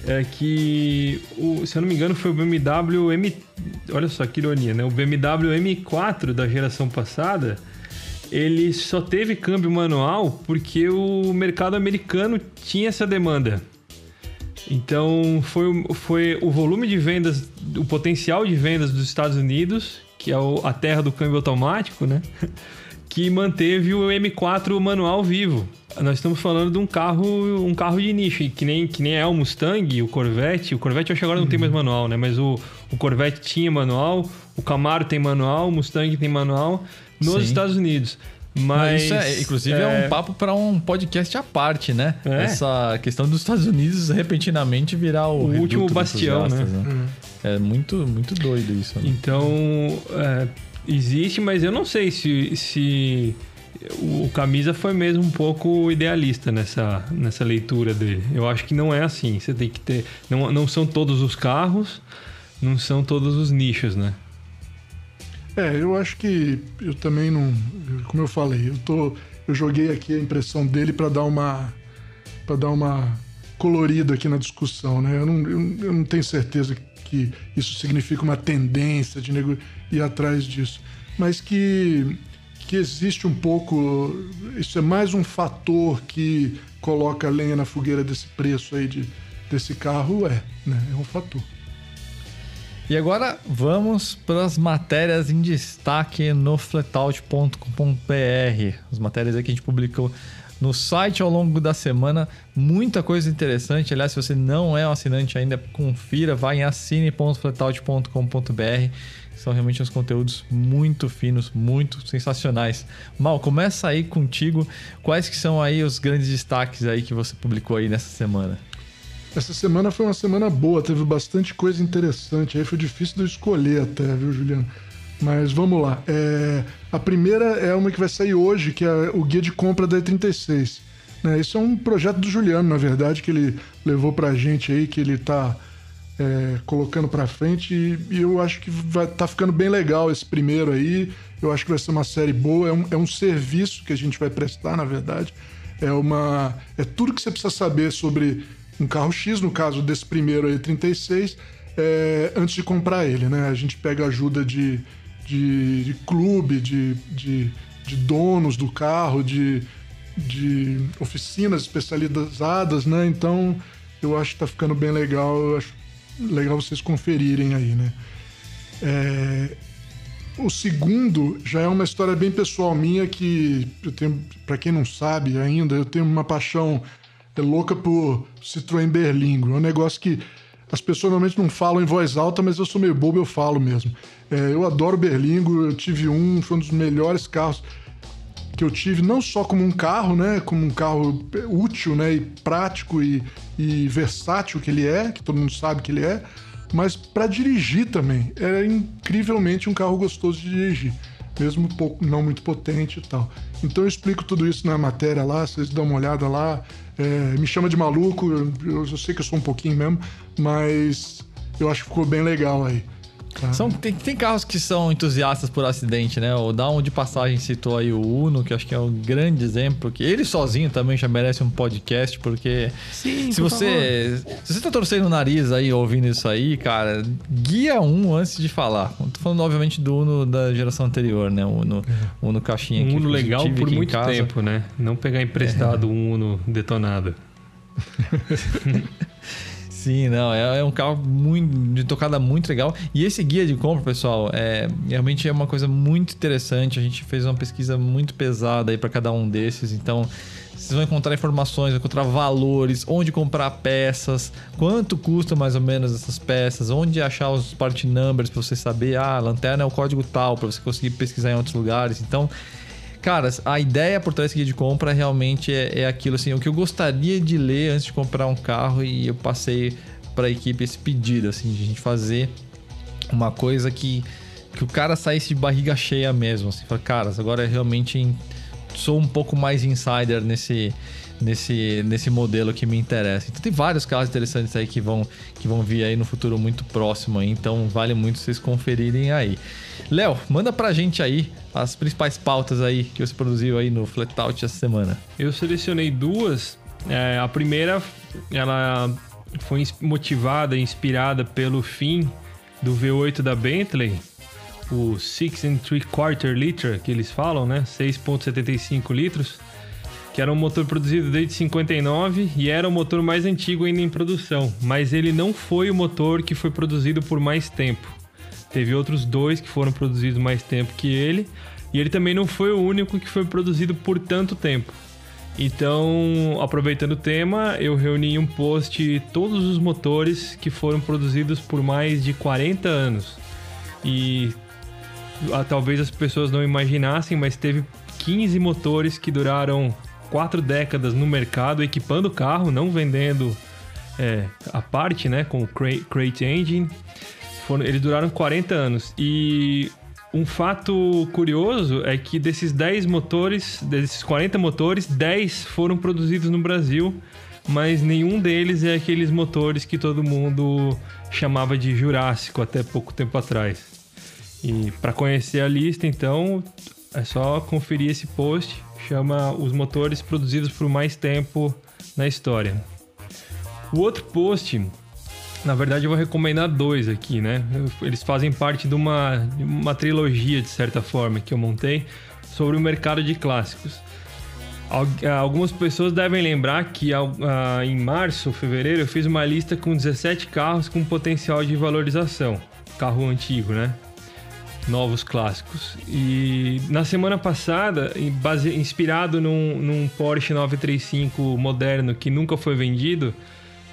é que, o- se eu não me engano, foi o BMW M. Olha só que ironia, né? O BMW M4 da geração passada, ele só teve câmbio manual porque o mercado americano tinha essa demanda. Então foi, foi o volume de vendas, o potencial de vendas dos Estados Unidos, que é a terra do câmbio automático, né? Que manteve o M4 manual vivo. Nós estamos falando de um carro, um carro de nicho, e que nem, que nem é o Mustang, o Corvette. O Corvette eu acho que agora não tem mais manual, né? Mas o, o Corvette tinha manual, o Camaro tem manual, o Mustang tem manual nos Sim. Estados Unidos. Mas Isso é, inclusive, é... um papo para um podcast à parte, né? É. Essa questão dos Estados Unidos repentinamente virar o, O último bastião, gastos, né? É muito, muito doido isso. Né? Então, é, existe, mas eu não sei se, se o Camisa foi mesmo um pouco idealista nessa, nessa leitura dele. Eu acho que não é assim. Você tem que ter. Não, não são todos os carros, não são todos os nichos, né? É, eu acho que eu também não. Como eu falei, eu tô. Eu joguei aqui a impressão dele para dar uma. para dar uma colorida aqui na discussão, né? Eu não, eu, eu não tenho certeza que isso significa uma tendência de nego... ir atrás disso. Mas que, que existe um pouco. Isso é mais um fator que coloca lenha na fogueira desse preço aí de, desse carro, é, né? É um fator. E agora vamos para as matérias em destaque no flatout.com.br. As matérias que a gente publicou no site ao longo da semana. Muita coisa interessante. Aliás, se você não é um assinante ainda, confira, vai em assine.flatout.com.br. São realmente uns conteúdos muito finos, muito sensacionais. Mal, começa aí contigo. Quais que são aí os grandes destaques aí que você publicou aí nessa semana? Essa semana foi uma semana boa, teve bastante coisa interessante. Aí foi difícil de eu escolher até, viu, Juliano? Mas vamos lá. É, a primeira é uma que vai sair hoje, que é o guia de compra da E36. Né, Isso é um projeto do Juliano, na verdade, que ele levou pra gente aí, que ele tá é, colocando pra frente. E, eu acho que vai, tá ficando bem legal esse primeiro aí. Eu acho que vai ser uma série boa. É um, é um serviço que a gente vai prestar, na verdade. É uma. É tudo que você precisa saber sobre um carro X, no caso desse primeiro aí, 36, é, antes de comprar ele, né? A gente pega ajuda de, de, de clube, de, de, de donos do carro, de, de oficinas especializadas, né? Então eu acho que tá ficando bem legal. Eu acho legal vocês conferirem aí, né? É, o segundo já é uma história bem pessoal minha que eu tenho, para quem não sabe ainda, eu tenho uma paixão é louca por Citroën Berlingo. É um negócio que as pessoas normalmente não falam em voz alta, mas eu sou meio bobo, eu falo mesmo. É, eu adoro Berlingo, eu tive um, foi um dos melhores carros que eu tive, não só como um carro, né, como um carro útil, né, e prático e, e versátil que ele é, que todo mundo sabe que ele é, mas para dirigir também. É incrivelmente um carro gostoso de dirigir, mesmo pouco, não muito potente e tal. Então eu explico tudo isso na matéria lá, vocês dão uma olhada lá. É, me chama de maluco, eu, eu sei que eu sou um pouquinho mesmo, mas eu acho que ficou bem legal aí. São, tem, tem carros que são entusiastas por acidente, né? O Down de passagem citou aí o Uno, que acho que é um grande exemplo, que ele sozinho também já merece um podcast, porque Sim, se por você. Se você tá torcendo o nariz aí ouvindo isso aí, cara, guia um antes de falar. Tô falando, obviamente, do Uno da geração anterior, né? O Uno, o Uno caixinha Um Uno legal por muito casa. tempo, né? Não pegar emprestado um Uno detonado. Sim, não, é, é um carro muito, de tocada muito legal. E esse guia de compra, pessoal, é realmente é uma coisa muito interessante. A gente fez uma pesquisa muito pesada aí para cada um desses, então vocês vão encontrar informações, vão encontrar valores, onde comprar peças, quanto custa mais ou menos essas peças, onde achar os part numbers para você saber, ah, a lanterna é o código tal, para você conseguir pesquisar em outros lugares. Então, Cara, a ideia por trás de compra realmente é, é aquilo assim, o que eu gostaria de ler antes de comprar um carro e eu passei para a equipe esse pedido assim, de a gente fazer uma coisa que, que o cara saísse de barriga cheia mesmo, assim, fala, cara, agora eu realmente sou um pouco mais insider nesse nesse, nesse modelo que me interessa. Então tem vários carros interessantes aí que vão, que vão vir aí no futuro muito próximo aí, então vale muito vocês conferirem aí. Léo, manda pra gente aí as principais pautas aí que você produziu aí no Flatout essa semana. Eu selecionei duas. É, a primeira, ela foi motivada inspirada pelo fim do V8 da Bentley, o 6 and 3 quarter liter que eles falam, né? 6.75 litros, que era um motor produzido desde 59 e era o motor mais antigo ainda em produção, mas ele não foi o motor que foi produzido por mais tempo. Teve outros dois que foram produzidos mais tempo que ele, e ele também não foi o único que foi produzido por tanto tempo. Então, aproveitando o tema, eu reuni em um post todos os motores que foram produzidos por mais de 40 anos. E ah, talvez as pessoas não imaginassem, mas teve 15 motores que duraram quatro décadas no mercado, equipando o carro, não vendendo é, a parte, né, com o Cra- Crate Engine. Foram- eles duraram 40 anos. E um fato curioso é que desses 10 motores, desses 40 motores, 10 foram produzidos no Brasil, mas nenhum deles é aqueles motores que todo mundo chamava de Jurássico até pouco tempo atrás. E para conhecer a lista, então, é só conferir esse post, chama os motores produzidos por mais tempo na história. O outro post, na verdade eu vou recomendar dois aqui, né? Eles fazem parte de uma, de uma trilogia, de certa forma, que eu montei sobre o mercado de clássicos. Ah, Algumas pessoas devem lembrar que ah, em março, fevereiro, eu fiz uma lista com 17 carros com potencial de valorização. Carro antigo, né? Novos clássicos. E na semana passada, base- inspirado num, num Porsche 935 moderno que nunca foi vendido,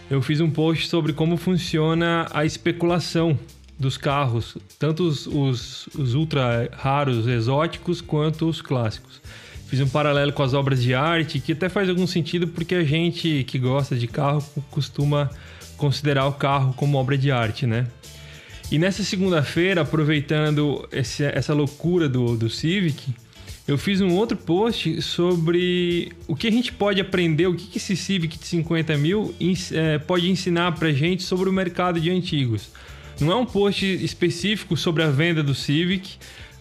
eu fiz um post sobre como funciona a especulação dos carros, tanto os, os, os ultra raros, exóticos, quanto os clássicos. Fiz um paralelo com as obras de arte, que até faz algum sentido porque a gente que gosta de carro costuma considerar o carro como obra de arte, né? E nessa segunda-feira, aproveitando esse- essa loucura do, do Civic, eu fiz um outro post sobre o que a gente pode aprender, o que esse Civic de 50 mil eh, pode ensinar pra gente sobre o mercado de antigos. Não é um post específico sobre a venda do Civic,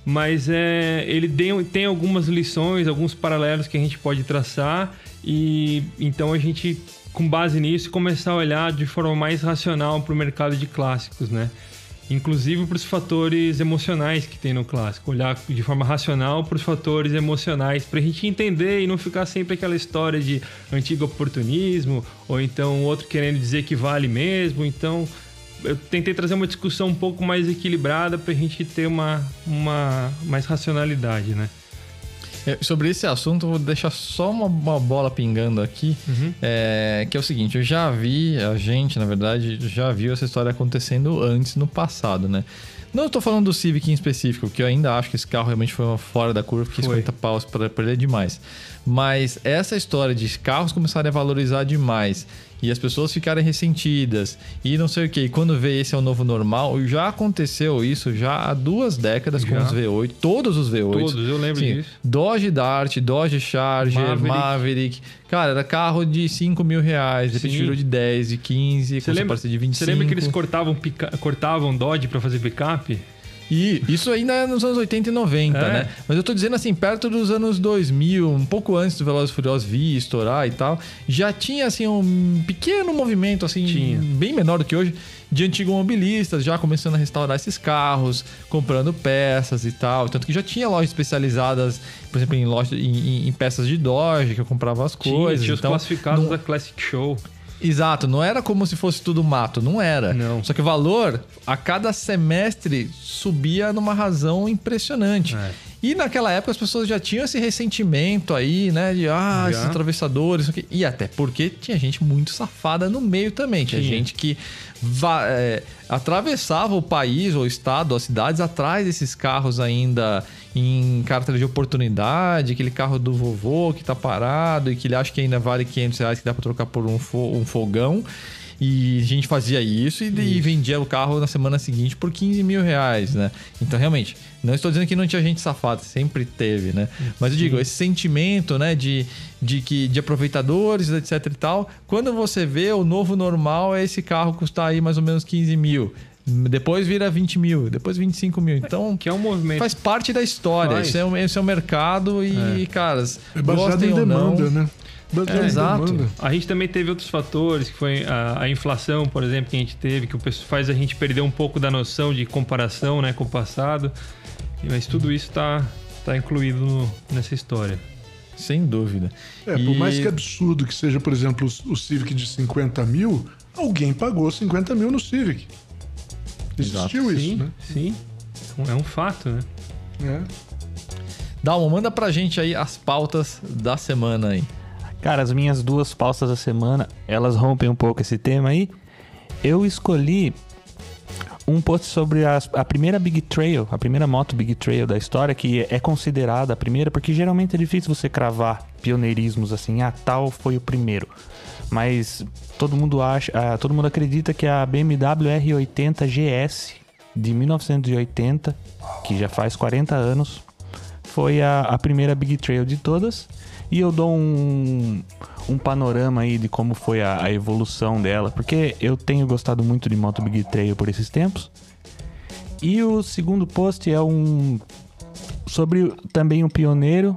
mas é, ele tem algumas lições, alguns paralelos que a gente pode traçar e então a gente, com base nisso, começar a olhar de forma mais racional para o mercado de clássicos, né? Inclusive para os fatores emocionais que tem no clássico, olhar de forma racional para os fatores emocionais, para a gente entender e não ficar sempre aquela história de antigo oportunismo ou então outro querendo dizer que vale mesmo. Então eu tentei trazer uma discussão um pouco mais equilibrada para a gente ter uma, uma mais racionalidade, né? É, Sobre esse assunto, vou deixar só uma, uma bola pingando aqui, é, que é o seguinte, eu já vi, a gente, na verdade, já viu essa história acontecendo antes, no passado, né? Não estou falando do Civic em específico, que eu ainda acho que esse carro realmente foi uma fora da curva, porque Foi. 50 paus para ele é demais. Mas essa história de carros começarem a valorizar demais e as pessoas ficarem ressentidas e não sei o que. Quando vê esse é o novo normal, já aconteceu isso já há duas décadas com Já. os V8, todos os V8. Todos, eu lembro disso. Dodge Dart, Dodge Charger, Maverick. Maverick. Cara, era carro de 5 mil reais, de repente Sim. virou de 10, de 15, Você com lembra, de 25. você lembra que eles cortavam, pica, cortavam Dodge pra fazer picape? E isso ainda é nos anos 80 e 90, É. né? Mas eu tô dizendo assim, perto dos anos 2000, um pouco antes do Velozes e Furiosos vir estourar e tal, já tinha assim um pequeno movimento assim, Tinha. bem menor do que hoje, de antigomobilistas já começando a restaurar esses carros, comprando peças e tal, tanto que já tinha lojas especializadas, por exemplo, em loja em, em- peças de Dodge que eu comprava as Tinha, coisas, tinha os então classificados não- da Classic Show. Exato, não era como se fosse tudo mato, não era. Não. Só que o valor, a cada semestre, subia numa razão impressionante. É. E naquela época as pessoas já tinham esse ressentimento aí, né? De, ah, Já. esses atravessadores, isso aqui. E até porque tinha gente muito safada no meio também. Tinha, Tinha. gente que é, atravessava o país, ou o estado, as cidades, atrás desses carros ainda em carta de oportunidade, aquele carro do vovô que tá parado e que ele acha que ainda vale 500 reais, que dá pra trocar por um, fo- um fogão. E a gente fazia isso e, e vendia o carro na semana seguinte por 15 mil reais, né? Então, realmente, não estou dizendo que não tinha gente safada, sempre teve, né? Mas eu digo, esse sentimento, né, de, de, que, de aproveitadores, etc e tal, quando você vê o novo normal é esse carro custar aí mais ou menos 15 mil. Depois vira 20 mil, depois 25 mil. Então, Que é um movimento. faz parte da história. Faz. Esse é, um, esse é o mercado e, caras, É baseado em ou não... demanda, né? É, exato. A gente também teve outros fatores, que foi a, a inflação, por exemplo, que a gente teve, que o pessoal faz a gente perder um pouco da noção de comparação né, com o passado. Mas tudo isso está tá incluído no- nessa história. Sem dúvida. É, por mais que absurdo que seja, por exemplo, o, o Civic de 50 mil, alguém pagou 50 mil no Civic. Existiu isso, sim, né? sim. É um fato, né? É. Dalma, manda pra gente aí as pautas da semana aí. Cara, as minhas duas pautas da semana, elas rompem um pouco esse tema aí. Eu escolhi um post sobre as- a, primeira Big Trail, a primeira moto Big Trail da história, que é considerada a primeira, porque geralmente é difícil você cravar pioneirismos assim, ah, tal foi o primeiro. Mas todo mundo acha, ah, todo mundo acredita que a BMW R80 GS de 1980, que já faz 40 anos, foi a, a primeira Big Trail de todas. E eu dou um, um panorama aí de como foi a, a evolução dela, porque eu tenho gostado muito de moto Big Trail por esses tempos. E o segundo post é um sobre também um pioneiro,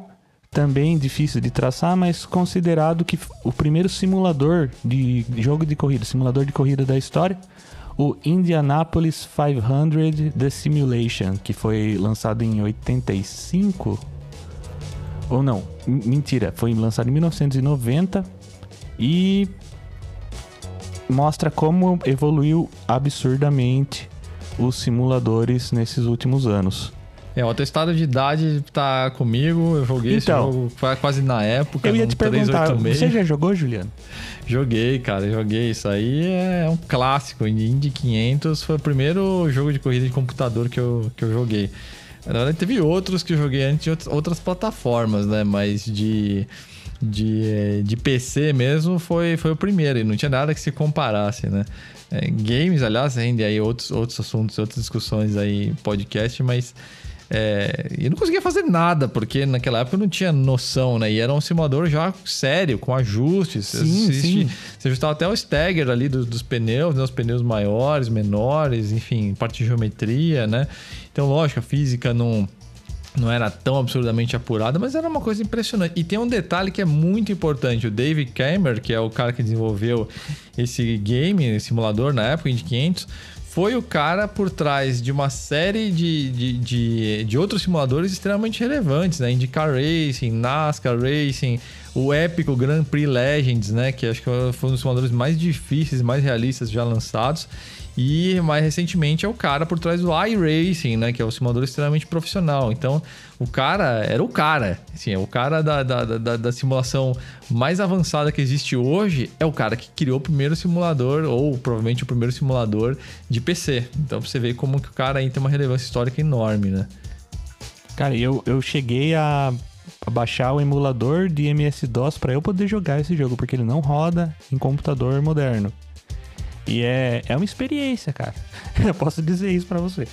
também difícil de traçar, mas considerado que o primeiro simulador de jogo de corrida, simulador de corrida da história, o Indianapolis 500 The Simulation, que foi lançado em 85 ou não, mentira, foi lançado em 1990 e mostra como evoluiu absurdamente os simuladores nesses últimos anos. É, o atestado de idade tá comigo, eu joguei Então, esse jogo qua- quase na época. Eu ia te perguntar, 386. você já jogou, Juliano? Joguei, cara, joguei. Isso aí é um clássico. Indy 500 foi o primeiro jogo de corrida de computador que eu, que eu joguei. Na verdade, teve outros que eu joguei antes em outras- plataformas, né? Mas de, de, de PC mesmo foi, foi o primeiro. E não tinha nada que se comparasse, né? É, games, aliás, rende aí outros, outros assuntos, outras discussões aí podcast, mas... É, eu não conseguia fazer nada, porque naquela época eu não tinha noção, né? E era um simulador já sério, com ajustes. Sim, sim. Você ajustava até o stagger ali dos, dos pneus, né? Os pneus maiores, menores, enfim, parte de geometria, né? Então, lógico, a física não, não era tão absurdamente apurada, mas era uma coisa impressionante. E tem um detalhe que é muito importante. O David Cameron, que é o cara que desenvolveu esse game, esse simulador na época, Indy 500, foi o cara por trás de uma série de, de, de, de outros simuladores extremamente relevantes, né? IndyCar Racing, NASCAR Racing, o épico Grand Prix Legends, né? Que acho que foi um dos simuladores mais difíceis, mais realistas já lançados. E mais recentemente é o cara por trás do iRacing, né? Que é o simulador extremamente profissional. Então, o cara era o cara. Assim, é o cara da, da, da, da simulação mais avançada que existe hoje é o cara que criou o primeiro simulador, ou provavelmente o primeiro simulador de PC. Então, você ver como que o cara aí tem uma relevância histórica enorme, né? Cara, eu, eu cheguei a, baixar o emulador de MS-DOS para eu poder jogar esse jogo, porque ele não roda em computador moderno. E é, é uma experiência, cara. Eu posso dizer isso para você.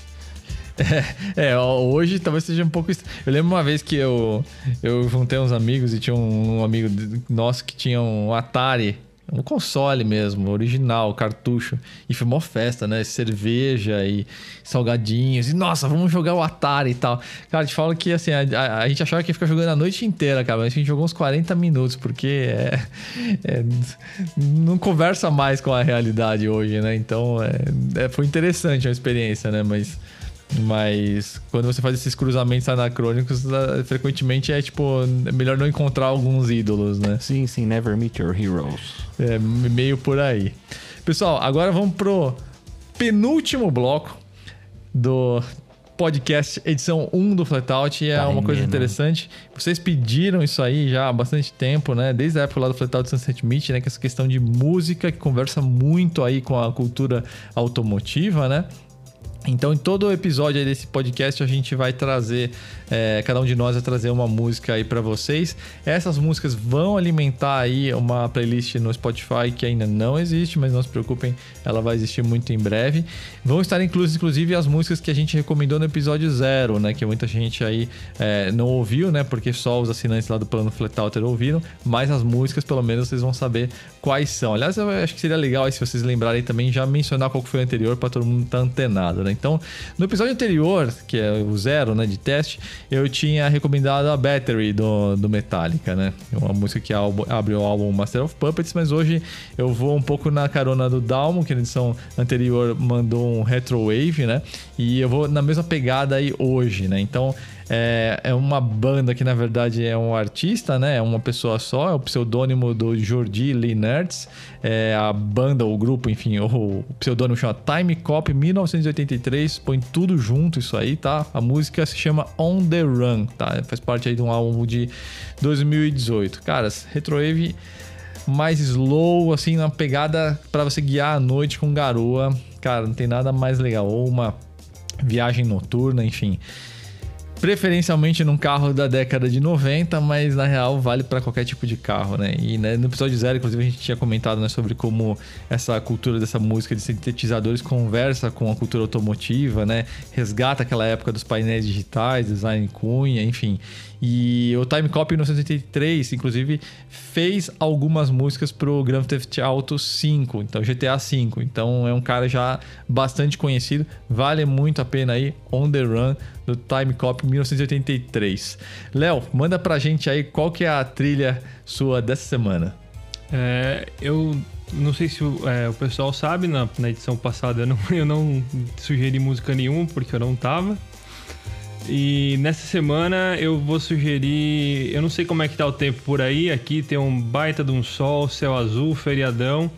É, é, hoje talvez seja um pouco. Eu lembro uma vez que eu, eu juntei uns amigos e tinha um, um amigo nosso que tinha um Atari um console mesmo, original, cartucho. E foi uma festa, né? Cerveja e salgadinhos. E nossa, vamos jogar o Atari e tal. Cara, te falo que assim, a, a, a gente achava que ia ficar jogando a noite inteira, cara. Mas a gente jogou uns 40 minutos, porque é, é, não conversa mais com a realidade hoje, né? Então é, é foi interessante a experiência, né? Mas. Mas quando você faz esses cruzamentos anacrônicos, frequentemente é tipo, é melhor não encontrar alguns ídolos, né? Sim, sim, never meet your heroes. É meio por aí. Pessoal, agora vamos pro penúltimo bloco do podcast edição 1 do Flatout e é uma coisa interessante. Vocês pediram isso aí já há bastante tempo, né? Desde a época lá do Flatout Sunset Meet, né? Que é essa questão de música que conversa muito aí com a cultura automotiva, né? Então, em todo episódio desse podcast, a gente vai trazer, é, cada um de nós vai trazer uma música aí para vocês. Essas músicas vão alimentar aí uma playlist no Spotify que ainda não existe, mas não se preocupem, ela vai existir muito em breve. Vão estar inclusas, inclusive, as músicas que a gente recomendou no episódio zero, né? Que muita gente aí é, não ouviu, né? Porque só os assinantes lá do plano Flatalter ouviram, mas as músicas, pelo menos, vocês vão saber quais são. Aliás, eu acho que seria legal aí, se vocês lembrarem também, já mencionar qual foi o anterior para todo mundo estar tá antenado, né? Então, no episódio anterior, que é o zero, né, de teste, eu tinha recomendado a Battery do, do Metallica, né? Uma música que abre o álbum Master of Puppets, mas hoje eu vou um pouco na carona do Dalmo, que na edição anterior mandou um Retro Wave, né? E eu vou na mesma pegada aí hoje, né? Então, é, é uma banda que na verdade é um artista, né? É uma pessoa só, é o pseudônimo do Jordi Linertz. É a banda, o grupo, enfim, o pseudônimo chama Time Cop 1983. Põe tudo junto isso aí, tá? A música se chama On the Run, tá? Faz parte aí de um álbum de 2018. Caras, Retrowave mais slow, assim, uma pegada para você guiar a noite com garoa. Cara, não tem nada mais legal. Ou uma viagem noturna, enfim preferencialmente num carro da década de 90, mas na real vale para qualquer tipo de carro, né? E né, no episódio zero, inclusive, a gente tinha comentado né, sobre como essa cultura dessa música de sintetizadores conversa com a cultura automotiva, né? Resgata aquela época dos painéis digitais, design cunha, enfim. E o Time Cop 1983, inclusive, fez algumas músicas pro Grand Theft Auto 5, então GTA 5. Então é um cara já bastante conhecido, vale muito a pena aí On the Run do Time Cop 1983. Léo, manda pra gente aí qual que é a trilha sua dessa semana. É, eu não sei se o, é, o pessoal sabe, na, na edição passada eu não, eu não sugeri música nenhuma porque eu não tava. E nessa semana eu vou sugerir. Eu não sei como é que tá o tempo por aí. Aqui tem um baita de um sol, céu azul, feriadão.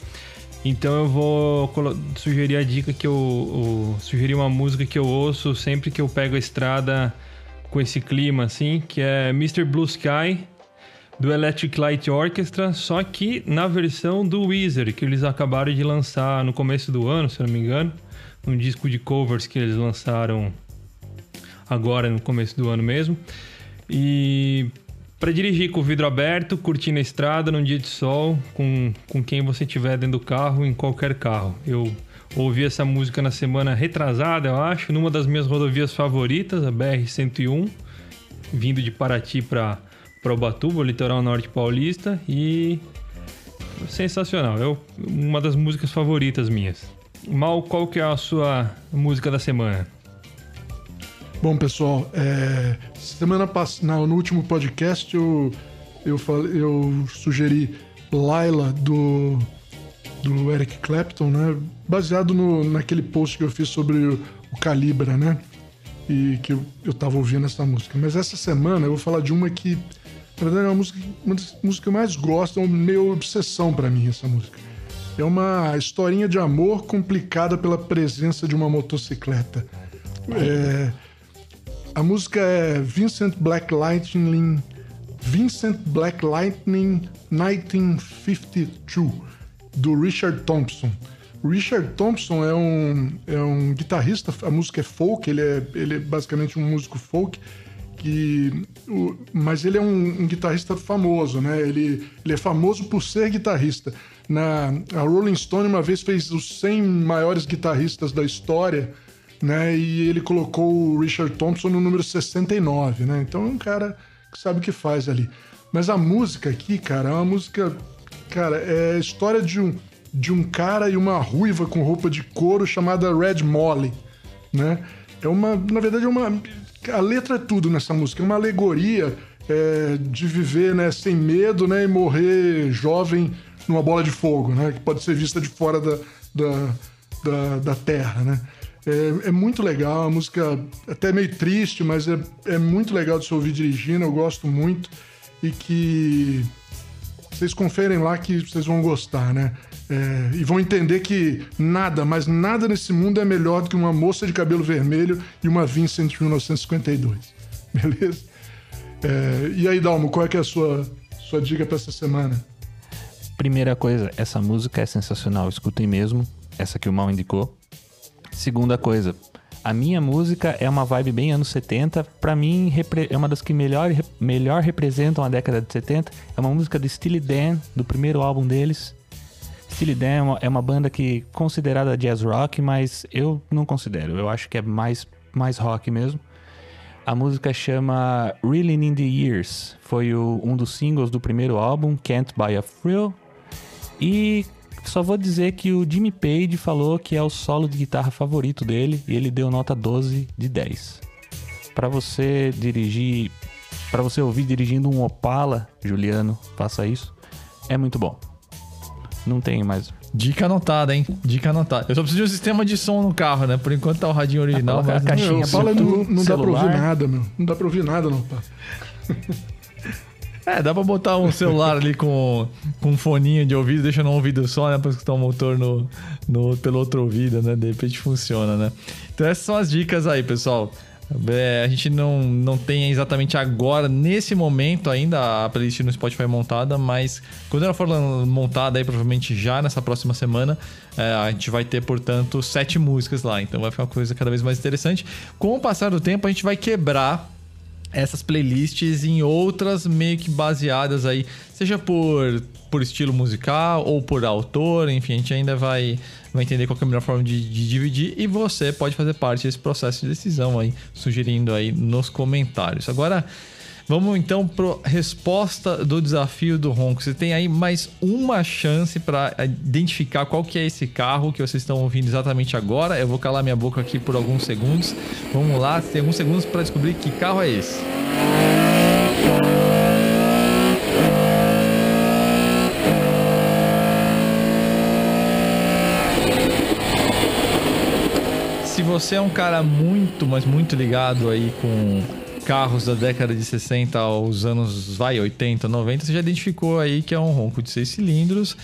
Então eu vou sugerir a dica que eu, eu sugerir uma música que eu ouço sempre que eu pego a estrada com esse clima assim, que é Mr. Blue Sky do Electric Light Orchestra, só que na versão do Weezer, que eles acabaram de lançar no começo do ano, se não me engano, um disco de covers que eles lançaram agora no começo do ano mesmo. E para dirigir com o vidro aberto, curtindo a estrada num dia de sol, com, com quem você tiver dentro do carro, em qualquer carro. Eu ouvi essa música na semana retrasada, eu acho, numa das minhas rodovias favoritas, a BR-101, vindo de Paraty para Ubatuba, litoral norte paulista, e sensacional. Eu, uma das músicas favoritas minhas. Mal, qual que é a sua música da semana? Bom, pessoal, é, semana passada, no último podcast, eu, eu, falei, eu sugeri Laila do, do Eric Clapton, né? Baseado no, naquele post que eu fiz sobre o, o Calibra, né? E que eu, eu tava ouvindo essa música. Mas essa semana eu vou falar de uma que, na verdade, é uma música, uma das músicas que eu mais gosto, é uma meio obsessão para mim essa música. É uma historinha de amor complicada pela presença de uma motocicleta. É, a música é Vincent Black Lightning. Vincent Black Lightning 1952, do Richard Thompson. Richard Thompson é um, é um guitarrista, a música é folk, ele é, ele é basicamente um músico folk. que o, mas ele é um, um, guitarrista famoso, né? Ele, ele é famoso por ser guitarrista. Na, a Rolling Stone uma vez fez os 100 maiores guitarristas da história, né? E ele colocou o Richard Thompson no número 69, né? Então é um cara que sabe o que faz ali. Mas a música aqui, cara, é uma música. Cara, é a história de um, de um cara e uma ruiva com roupa de couro chamada Red Molly, né? É uma. Na verdade, é uma. A letra é tudo nessa música. É uma alegoria é, de viver né, sem medo né, e morrer jovem numa bola de fogo, né? Que pode ser vista de fora da, da, da, da terra, né? É, é, muito legal, a música até meio triste, mas é, é muito legal de se ouvir dirigindo, eu gosto muito. E que vocês conferem lá que vocês vão gostar, né? É, e vão entender que nada, mas nada nesse mundo é melhor do que uma moça de cabelo vermelho e uma Vincent de 1952. Beleza? É, e aí, Dalmo, qual é, que é a sua, sua dica para essa semana? Primeira coisa, essa música é sensacional, escutem mesmo. Essa que o Mal indicou. Segunda coisa, a minha música é uma vibe bem anos 70. Para mim, é uma das que melhor, melhor representam a década de 70. É uma música do Steely Dan, do primeiro álbum deles. Steely Dan é uma, é uma banda que considerada jazz rock, mas eu não considero. Eu acho que é mais, mais rock mesmo. A música chama Reeling in the Years. Foi o, um dos singles do primeiro álbum, Can't Buy a Thrill. E só vou dizer que o Jimmy Page falou que é o solo de guitarra favorito dele e ele deu nota 12 de 10. Para você dirigir, para você ouvir dirigindo um Opala, Juliano, faça isso. É muito bom. Não tem mais. Dica anotada, hein? Dica anotada. Eu só preciso de um sistema de som no carro, né? Por enquanto tá o radinho original, mas... a caixinha não, Opala não, não dá pra ouvir nada, meu. Não dá pra ouvir nada, não, pá. É, dá pra botar um celular ali com, com um foninho de ouvido, deixa no ouvido só, né? Pra escutar o motor no, no, pelo outro ouvido, né? De repente funciona, né? Então essas são as dicas aí, pessoal. É, a gente não, não tem exatamente agora, nesse momento ainda, a playlist no Spotify montada, mas quando ela for montada aí, provavelmente já nessa próxima semana, é, a gente vai ter, portanto, sete músicas lá. Então vai ficar uma coisa cada vez mais interessante. Com o passar do tempo, a gente vai quebrar essas playlists em outras meio que baseadas aí, seja por, por estilo musical ou por autor, enfim, a gente ainda vai, vai entender qual é a melhor forma de, de, dividir e você pode fazer parte desse processo de decisão aí, sugerindo aí nos comentários. Agora, Vamos então para resposta do desafio do Ronco. Você tem aí mais uma chance para identificar qual que é esse carro que vocês estão ouvindo exatamente agora. Eu vou calar minha boca aqui por alguns segundos. Vamos lá, tem alguns segundos para descobrir que carro é esse. Se você é um cara muito, mas muito ligado aí com carros da década de 60 aos anos, vai, 80, 90, você já identificou aí que é um ronco de seis cilindros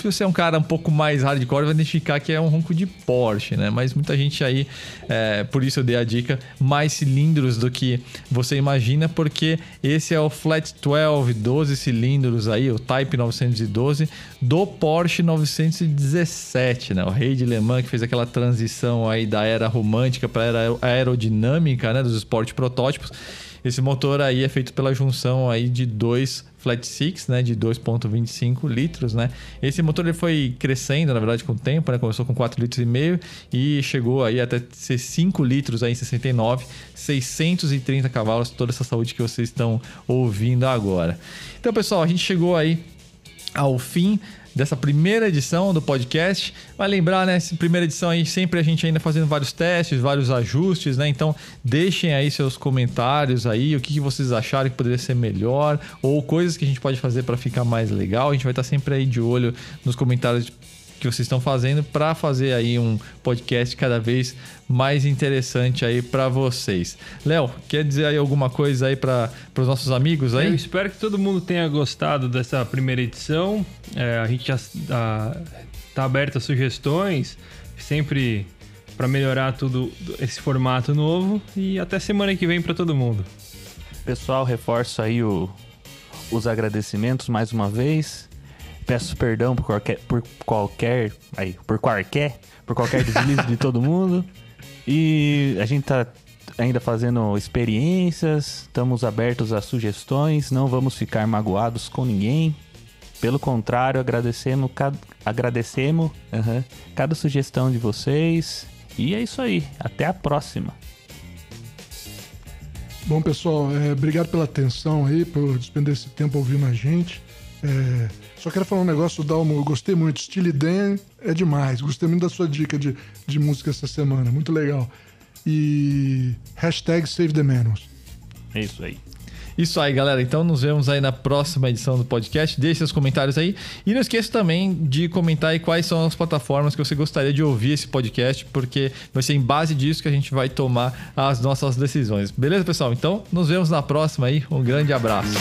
se você é um cara um pouco mais hardcore, vai identificar que é um ronco de Porsche, né? Mas muita gente aí, é, por isso eu dei a dica, mais cilindros do que você imagina, porque esse é o Flat 12, 12 cilindros aí, o Type 912, do Porsche 917, né? O rei de Le Mans que fez aquela transição aí da era romântica para a era aerodinâmica, né? Dos esportes protótipos. Esse motor aí é feito pela junção aí de dois Flat Six, né, de 2.25 litros, né? Esse motor ele foi crescendo, na verdade, com o tempo, né? Começou com 4 litros e meio e chegou aí até ser 5 litros aí em 69, 630 cavalos, toda essa saúde que vocês estão ouvindo agora. Então, pessoal, a gente chegou aí ao fim dessa primeira edição do podcast. Vai lembrar, né? Primeira edição aí, sempre a gente ainda fazendo vários testes, vários ajustes, né? Então, deixem aí seus comentários aí, o que, vocês acharam que poderia ser melhor, ou coisas que a gente pode fazer para ficar mais legal. A gente vai estar sempre aí de olho nos comentários que vocês estão fazendo para fazer aí um podcast cada vez mais interessante aí para vocês. Léo, quer dizer aí alguma coisa aí para os nossos amigos aí? Eu espero que todo mundo tenha gostado dessa primeira edição. É, a gente já está tá aberto a sugestões, sempre para melhorar tudo esse formato novo e até semana que vem para todo mundo. Pessoal, reforço aí o, os agradecimentos mais uma vez peço perdão por qualquer, por qualquer, aí, por qualquer, por qualquer deslize de todo mundo. E a gente tá ainda fazendo experiências, estamos abertos a sugestões, não vamos ficar magoados com ninguém. Pelo contrário, agradecemos, cada, agradecemos cada sugestão de vocês. E é isso aí. Até a próxima. Bom, pessoal, é, obrigado pela atenção aí, por despender esse tempo ouvindo a gente. É, só quero falar um negócio, Dalmo. Eu gostei muito. Steely Dan é demais. Gostei muito da sua dica de, de música essa semana. Muito legal. E hashtag Save the Manuals. É isso aí. Isso aí, galera. Então nos vemos aí na próxima edição do podcast. Deixe seus comentários aí. E não esqueça também de comentar aí quais são as plataformas que você gostaria de ouvir esse podcast, porque vai ser em base disso que a gente vai tomar as nossas decisões. Beleza, pessoal? Então nos vemos na próxima aí. Um grande abraço.